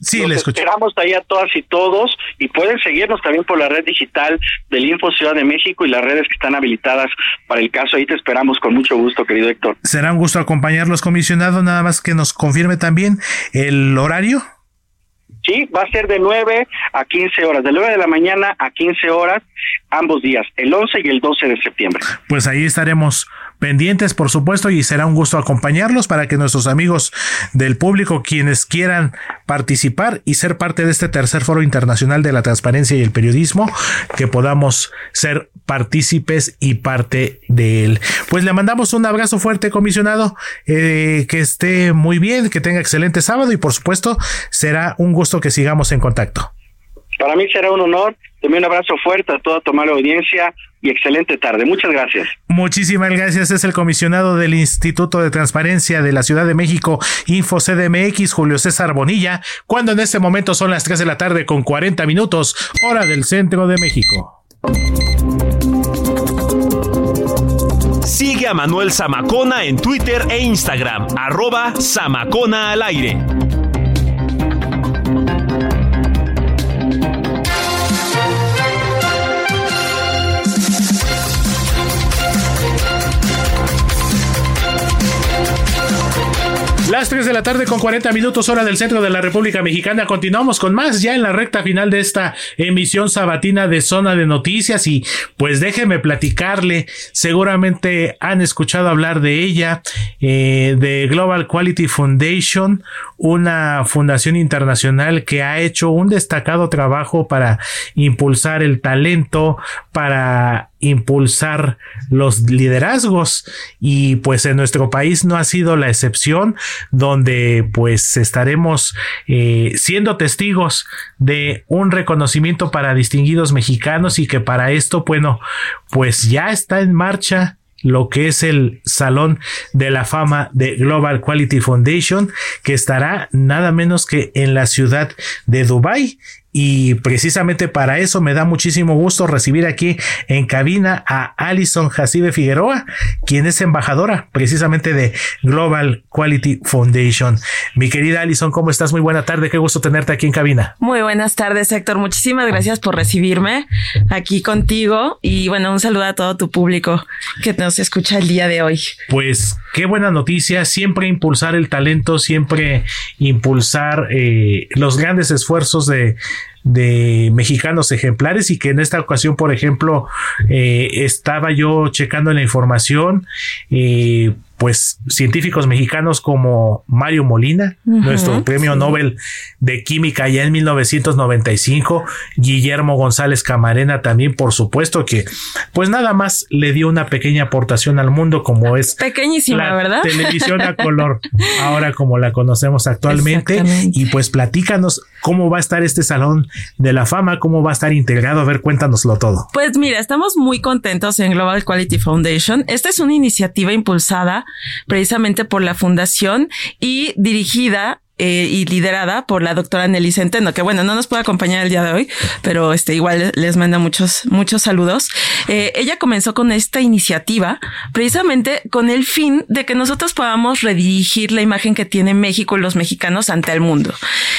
Sí, le esperamos ahí a todas y todos y pueden seguirnos también por la red digital del Info Ciudad de México y las redes que están habilitadas para el caso. Ahí te esperamos con mucho gusto, querido Héctor. Será un gusto acompañarlos, comisionado. Nada más que nos confirme también el horario. Sí, va a ser de 9 a 15 horas, de 9 de la mañana a 15 horas, ambos días, el 11 y el 12 de septiembre. Pues ahí estaremos pendientes, por supuesto, y será un gusto acompañarlos para que nuestros amigos del público, quienes quieran participar y ser parte de este tercer foro internacional de la transparencia y el periodismo, que podamos ser partícipes y parte de él. Pues le mandamos un abrazo fuerte, comisionado, eh, que esté muy bien, que tenga excelente sábado y por supuesto será un gusto que sigamos en contacto. Para mí será un honor. También un abrazo fuerte a toda tu mala audiencia y excelente tarde. Muchas gracias. Muchísimas gracias. Es el comisionado del Instituto de Transparencia de la Ciudad de México, Info CDMX, Julio César Bonilla, cuando en este momento son las 3 de la tarde con 40 minutos, hora del centro de México. Sigue a Manuel Zamacona en Twitter e Instagram, arroba Zamacona al aire. Las 3 de la tarde con 40 minutos hora del centro de la República Mexicana. Continuamos con más ya en la recta final de esta emisión sabatina de Zona de Noticias y pues déjeme platicarle, seguramente han escuchado hablar de ella, eh, de Global Quality Foundation, una fundación internacional que ha hecho un destacado trabajo para impulsar el talento, para impulsar los liderazgos. Y pues en nuestro país no ha sido la excepción donde pues estaremos eh, siendo testigos de un reconocimiento para distinguidos mexicanos y que para esto bueno pues ya está en marcha lo que es el Salón de la Fama de Global Quality Foundation, que estará nada menos que en la ciudad de Dubai y precisamente para eso me da muchísimo gusto recibir aquí en cabina a Alison Jacibe Figueroa, quien es embajadora precisamente de Global Quality Foundation. Mi querida Alison, ¿cómo estás? Muy buena tarde, qué gusto tenerte aquí en cabina. Muy buenas tardes, Héctor. Muchísimas gracias por recibirme aquí contigo y bueno, un saludo a todo tu público que nos escucha el día de hoy. Pues qué buena noticia, siempre impulsar el talento, siempre impulsar eh, los grandes esfuerzos de de mexicanos ejemplares y que en esta ocasión, por ejemplo, eh, estaba yo checando la información, eh, pues científicos mexicanos como Mario Molina, nuestro premio Nobel de Química ya en 1995, Guillermo González Camarena también, por supuesto que pues nada más le dio una pequeña aportación al mundo como es pequeñísima, la ¿verdad? televisión a color, ahora como la conocemos actualmente y pues platícanos cómo va a estar este salón de la fama, cómo va a estar integrado, a ver, cuéntanoslo todo. Pues mira, estamos muy contentos en Global Quality Foundation. Esta es una iniciativa impulsada precisamente por la fundación y dirigida eh, y liderada por la doctora Nelly Centeno, que bueno, no nos puede acompañar el día de hoy, pero este igual les manda muchos, muchos saludos. Eh, ella comenzó con esta iniciativa precisamente con el fin de que nosotros podamos redirigir la imagen que tiene México y los mexicanos ante el mundo.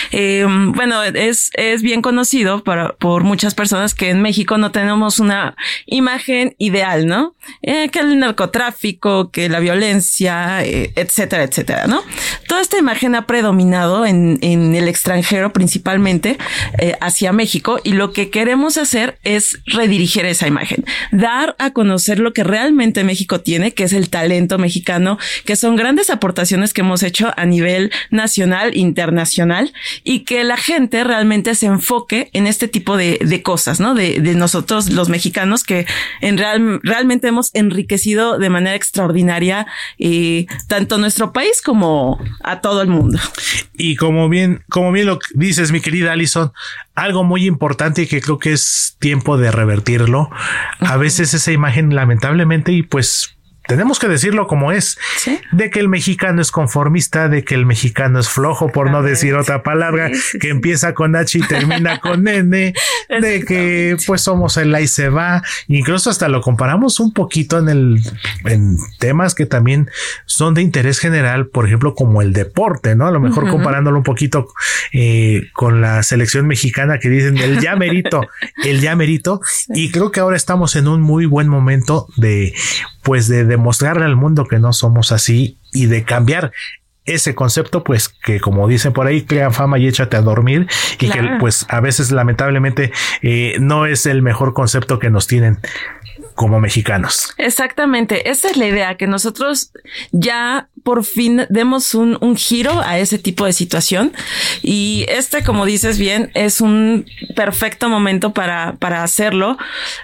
Eh, bueno, es, es bien conocido para, por muchas personas que en México no tenemos una imagen ideal, ¿no? Eh, que el narcotráfico, que la violencia, etcétera, etcétera, ¿no? Toda esta imagen ha predominado en, el extranjero principalmente eh, hacia México y lo que queremos hacer es redirigir esa imagen, dar a conocer lo que realmente México tiene, que es el talento mexicano, que son grandes aportaciones que hemos hecho a nivel nacional, internacional y que la gente realmente se enfoque en este tipo de, cosas, ¿no? De, de, nosotros los mexicanos que en real, realmente hemos enriquecido de manera extraordinaria eh, tanto nuestro país como a todo el mundo. Y como bien, como bien lo dices, mi querida Alison, algo muy importante y que creo que es tiempo de revertirlo. A veces esa imagen, lamentablemente, y pues tenemos que decirlo como es, de que el mexicano es conformista, de que el mexicano es flojo, por no decir otra palabra, que empieza con H y termina con N, de que pues somos el ahí se va, incluso hasta lo comparamos un poquito en el, en temas que también son de interés general, por ejemplo, como el deporte, ¿no? A lo mejor comparándolo un poquito eh, con la selección mexicana que dicen el ya merito, el ya merito, y creo que ahora estamos en un muy buen momento de pues de demostrarle al mundo que no somos así y de cambiar ese concepto, pues que como dicen por ahí, crean fama y échate a dormir y que pues a veces lamentablemente eh, no es el mejor concepto que nos tienen como mexicanos. Exactamente, esa es la idea, que nosotros ya por fin demos un, un, giro a ese tipo de situación y este, como dices bien, es un perfecto momento para, para hacerlo.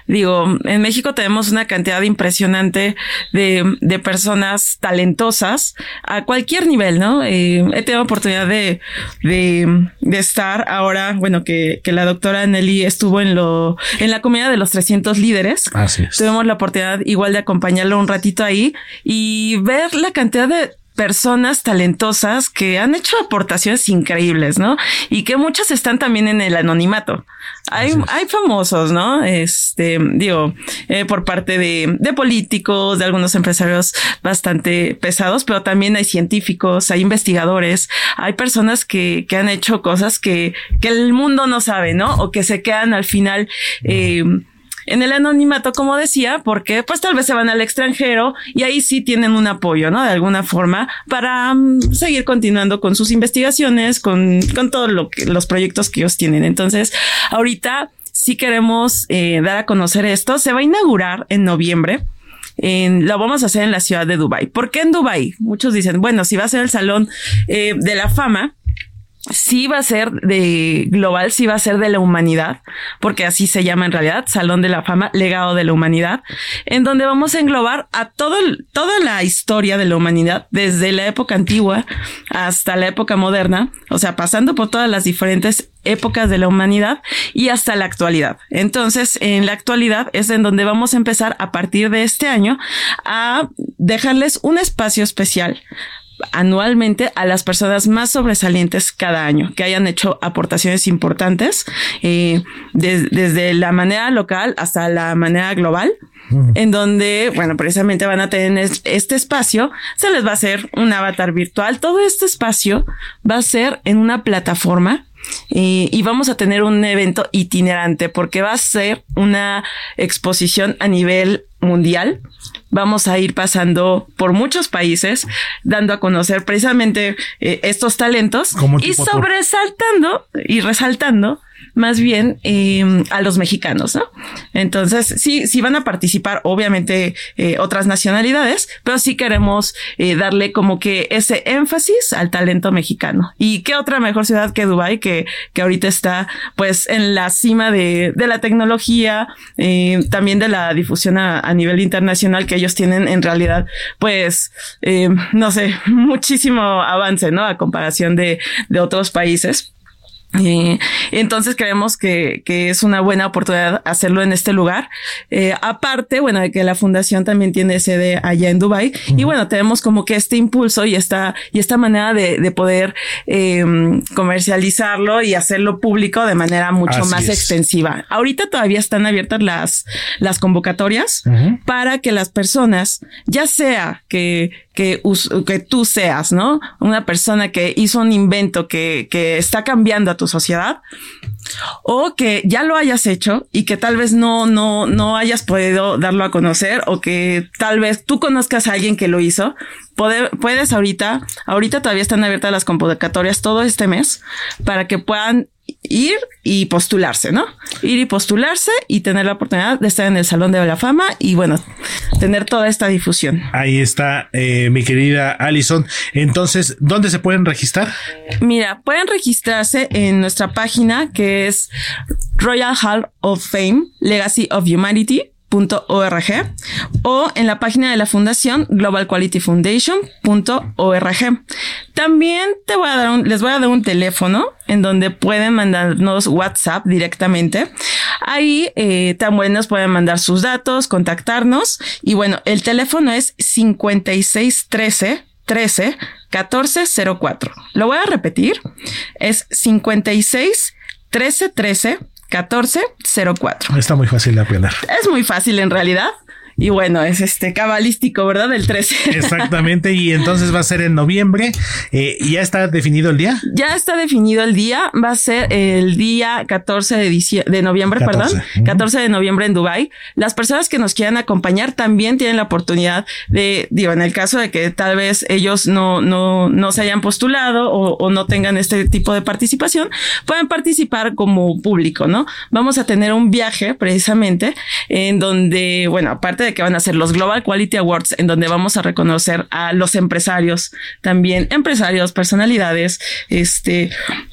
Digo, en México tenemos una cantidad impresionante de, de personas talentosas a cualquier nivel, ¿no? Eh, he tenido oportunidad de, de, de, estar ahora, bueno, que, que la doctora Nelly estuvo en lo, en la comunidad de los 300 líderes. Así es tuvimos la oportunidad igual de acompañarlo un ratito ahí y ver la cantidad de personas talentosas que han hecho aportaciones increíbles, ¿no? Y que muchas están también en el anonimato. Hay, hay famosos, ¿no? Este, digo, eh, por parte de, de políticos, de algunos empresarios bastante pesados, pero también hay científicos, hay investigadores, hay personas que, que han hecho cosas que, que el mundo no sabe, ¿no? O que se quedan al final, eh, en el anonimato, como decía, porque pues tal vez se van al extranjero y ahí sí tienen un apoyo, ¿no? De alguna forma para um, seguir continuando con sus investigaciones, con, con todos lo que, los proyectos que ellos tienen. Entonces, ahorita sí queremos eh, dar a conocer esto. Se va a inaugurar en noviembre. En, lo vamos a hacer en la ciudad de Dubai. ¿Por qué en Dubai? Muchos dicen, bueno, si va a ser el salón eh, de la fama, sí va a ser de global, sí va a ser de la humanidad, porque así se llama en realidad, Salón de la Fama, Legado de la Humanidad, en donde vamos a englobar a todo, toda la historia de la humanidad, desde la época antigua hasta la época moderna, o sea, pasando por todas las diferentes épocas de la humanidad y hasta la actualidad. Entonces, en la actualidad es en donde vamos a empezar a partir de este año a dejarles un espacio especial anualmente a las personas más sobresalientes cada año, que hayan hecho aportaciones importantes eh, de, desde la manera local hasta la manera global, en donde, bueno, precisamente van a tener este espacio, se les va a hacer un avatar virtual, todo este espacio va a ser en una plataforma y, y, vamos a tener un evento itinerante porque va a ser una exposición a nivel mundial. Vamos a ir pasando por muchos países, dando a conocer precisamente eh, estos talentos y sobresaltando y resaltando más bien em, a los mexicanos, ¿no? Entonces, sí, sí van a participar, obviamente, eh, otras nacionalidades, pero sí queremos eh, darle como que ese énfasis al talento mexicano. ¿Y qué otra mejor ciudad que Dubai que, que ahorita está, pues, en la cima de, de la tecnología, eh, también de la difusión a, a, nivel internacional que ellos tienen en realidad, pues, no sé, muchísimo avance, ¿no? A comparación de, de otros países. Eh, entonces creemos que, que, es una buena oportunidad hacerlo en este lugar. Eh, aparte, bueno, de que la fundación también tiene sede allá en Dubai y bueno, tenemos como que este impulso y esta y esta manera de, de poder eh, comercializarlo y hacerlo público de manera mucho Así más es. extensiva. Ahorita todavía están abiertas las las convocatorias uh -huh. para que las personas, ya sea que que, que tú seas, ¿no? Una persona que hizo un invento que, que está cambiando a tu sociedad o que ya lo hayas hecho y que tal vez no, no, no hayas podido darlo a conocer o que tal vez tú conozcas a alguien que lo hizo. Puede, puedes ahorita, ahorita todavía están abiertas las convocatorias todo este mes para que puedan ir y postularse, ¿no? Ir y postularse y tener la oportunidad de estar en el Salón de la Fama y bueno, tener toda esta difusión. Ahí está, eh, mi querida Alison. Entonces, ¿dónde se pueden registrar? Mira, pueden registrarse en nuestra página que es Royal Hall of Fame, Legacy of Humanity .org o en la página de la fundación globalqualityfoundation.org. También te voy a dar un, les voy a dar un teléfono en donde pueden mandarnos WhatsApp directamente. Ahí eh, también nos pueden mandar sus datos, contactarnos y bueno, el teléfono es 5613 13 1404. Lo voy a repetir. Es 56 13 13 1404. Está muy fácil de aprender. Es muy fácil en realidad. Y bueno, es este cabalístico, ¿verdad? El 13. Exactamente. Y entonces va a ser en noviembre. Eh, ¿Ya está definido el día? Ya está definido el día. Va a ser el día 14 de, de noviembre, 14. perdón. 14 de noviembre en Dubai. Las personas que nos quieran acompañar también tienen la oportunidad de, digo, en el caso de que tal vez ellos no, no, no se hayan postulado o, o no tengan este tipo de participación, pueden participar como público, ¿no? Vamos a tener un viaje precisamente en donde, bueno, aparte de que van a ser los Global Quality Awards, en donde vamos a reconocer a los empresarios, también empresarios, personalidades, este,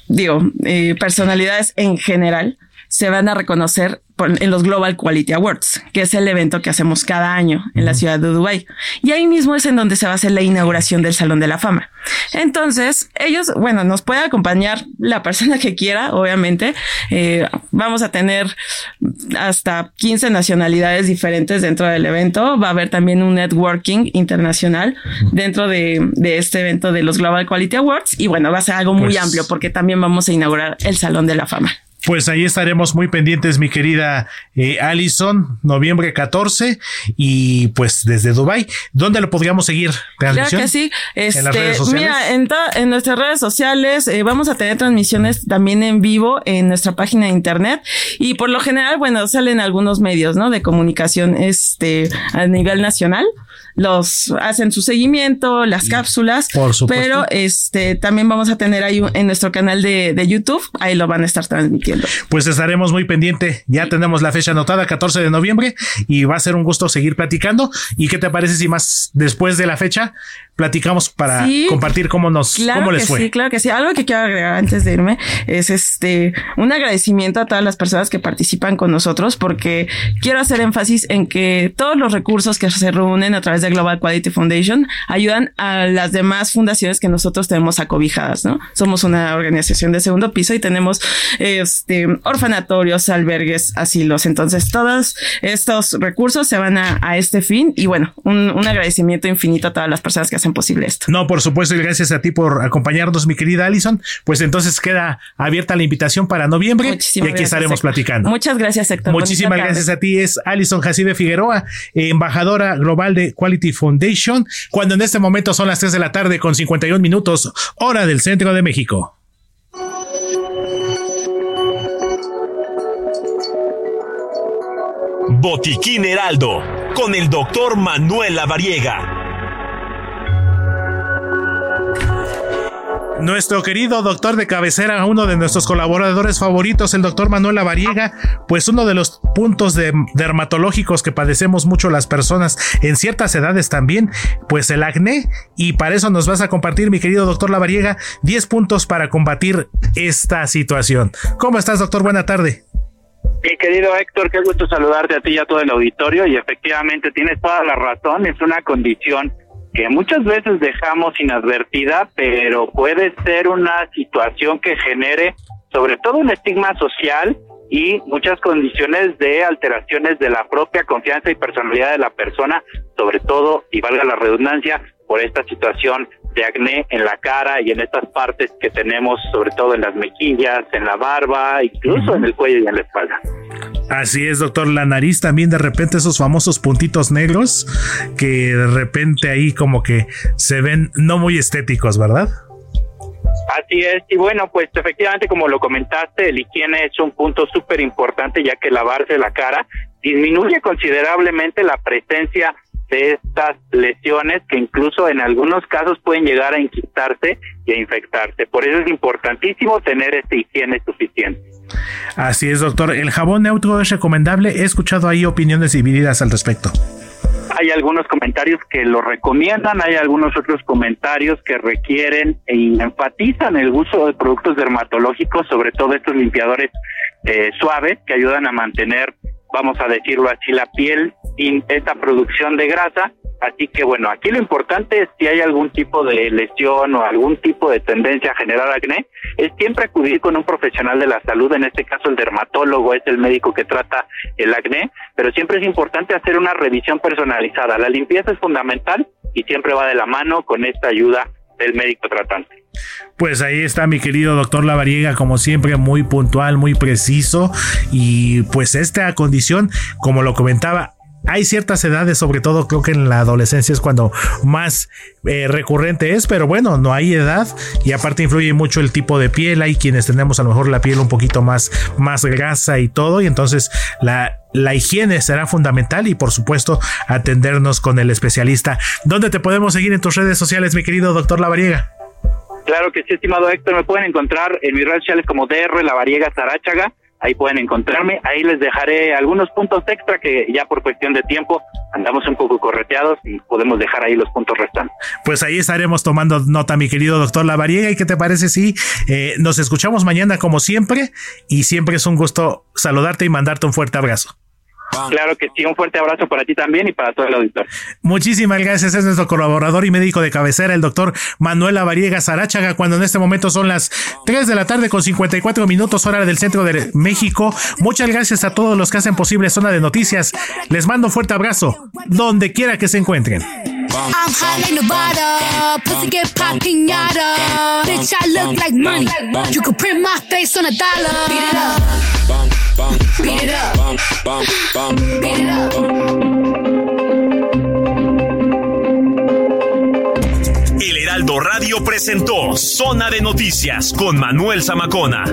digo, eh, personalidades en general, se van a reconocer en los Global Quality Awards, que es el evento que hacemos cada año en la ciudad de Dubai. Y ahí mismo es en donde se va a hacer la inauguración del Salón de la Fama. Entonces, ellos, bueno, nos puede acompañar la persona que quiera, obviamente. Eh, vamos a tener hasta 15 nacionalidades diferentes dentro del evento. Va a haber también un networking internacional dentro de, de este evento de los Global Quality Awards. Y bueno, va a ser algo muy pues, amplio porque también vamos a inaugurar el Salón de la Fama. Pues ahí estaremos muy pendientes, mi querida eh, Alison, noviembre 14 y pues desde Dubai. ¿Dónde lo podríamos seguir? Claro que sí. Este, ¿En las redes sociales? Mira, en, en nuestras redes sociales eh, vamos a tener transmisiones también en vivo en nuestra página de internet y por lo general, bueno, salen algunos medios, ¿no? De comunicación este a nivel nacional los hacen su seguimiento, las cápsulas, Por supuesto. pero este también vamos a tener ahí en nuestro canal de, de, YouTube, ahí lo van a estar transmitiendo. Pues estaremos muy pendiente, ya tenemos la fecha anotada, 14 de noviembre, y va a ser un gusto seguir platicando. ¿Y qué te parece si más después de la fecha platicamos para sí, compartir cómo nos claro cómo les que fue? Sí, claro que sí. Algo que quiero agregar antes de irme es este un agradecimiento a todas las personas que participan con nosotros, porque quiero hacer énfasis en que todos los recursos que se reúnen a través de Global Quality Foundation ayudan a las demás fundaciones que nosotros tenemos acobijadas, ¿no? Somos una organización de segundo piso y tenemos este orfanatorios, albergues, asilos. Entonces, todos estos recursos se van a, a este fin y bueno, un, un, agradecimiento infinito a todas las personas que hacen posible esto. No, por supuesto, y gracias a ti por acompañarnos, mi querida Alison. Pues entonces queda abierta la invitación para noviembre Muchísimas y aquí estaremos Héctor. platicando. Muchas gracias, Héctor. Muchísimas gracias a ti. Es Alison Jacibe Figueroa, embajadora global de Quality Foundation, cuando en este momento son las 3 de la tarde con 51 minutos, hora del centro de México. Botiquín Heraldo, con el doctor Manuel Lavariega. Nuestro querido doctor de cabecera, uno de nuestros colaboradores favoritos, el doctor Manuel Lavariega, pues uno de los puntos de, dermatológicos que padecemos mucho las personas en ciertas edades también, pues el acné, y para eso nos vas a compartir, mi querido doctor Lavariega, 10 puntos para combatir esta situación. ¿Cómo estás, doctor? Buena tarde. Mi querido Héctor, qué gusto saludarte a ti y a todo el auditorio y efectivamente tienes toda la razón, es una condición que muchas veces dejamos inadvertida, pero puede ser una situación que genere sobre todo un estigma social y muchas condiciones de alteraciones de la propia confianza y personalidad de la persona, sobre todo, y valga la redundancia, por esta situación de acné en la cara y en estas partes que tenemos, sobre todo en las mejillas, en la barba, incluso en el cuello y en la espalda. Así es, doctor. La nariz también de repente esos famosos puntitos negros que de repente ahí como que se ven no muy estéticos, ¿verdad? Así es, y bueno, pues efectivamente como lo comentaste, el higiene es un punto súper importante ya que lavarse la cara disminuye considerablemente la presencia de estas lesiones que incluso en algunos casos pueden llegar a inquistarse y a infectarse. Por eso es importantísimo tener esta higiene suficiente. Así es, doctor. ¿El jabón neutro es recomendable? He escuchado ahí opiniones divididas al respecto. Hay algunos comentarios que lo recomiendan, hay algunos otros comentarios que requieren e enfatizan el uso de productos dermatológicos, sobre todo estos limpiadores eh, suaves que ayudan a mantener, vamos a decirlo así, la piel sin esta producción de grasa Así que bueno, aquí lo importante es si hay algún tipo de lesión o algún tipo de tendencia a generar acné, es siempre acudir con un profesional de la salud, en este caso el dermatólogo es el médico que trata el acné, pero siempre es importante hacer una revisión personalizada. La limpieza es fundamental y siempre va de la mano con esta ayuda del médico tratante. Pues ahí está mi querido doctor Lavariega, como siempre, muy puntual, muy preciso. Y pues esta condición, como lo comentaba, hay ciertas edades, sobre todo creo que en la adolescencia es cuando más eh, recurrente es, pero bueno, no hay edad y aparte influye mucho el tipo de piel. Hay quienes tenemos a lo mejor la piel un poquito más, más grasa y todo, y entonces la, la higiene será fundamental y por supuesto atendernos con el especialista. ¿Dónde te podemos seguir en tus redes sociales, mi querido doctor Lavariega? Claro que sí, estimado Héctor, me pueden encontrar en mis redes sociales como DR Lavariega Zaráchaga ahí pueden encontrarme. Ahí les dejaré algunos puntos extra que ya por cuestión de tiempo andamos un poco correteados y podemos dejar ahí los puntos restantes. Pues ahí estaremos tomando nota, mi querido doctor Lavariega. ¿Y qué te parece si eh, nos escuchamos mañana como siempre? Y siempre es un gusto saludarte y mandarte un fuerte abrazo. Claro que sí, un fuerte abrazo para ti también y para todo el auditorio. Muchísimas gracias, es nuestro colaborador y médico de cabecera, el doctor Manuel Avariega Sarachaga, cuando en este momento son las 3 de la tarde con 54 minutos hora del centro de México. Muchas gracias a todos los que hacen posible Zona de Noticias. Les mando un fuerte abrazo, donde quiera que se encuentren. El Heraldo Radio presentó Zona de Noticias con Manuel Zamacona.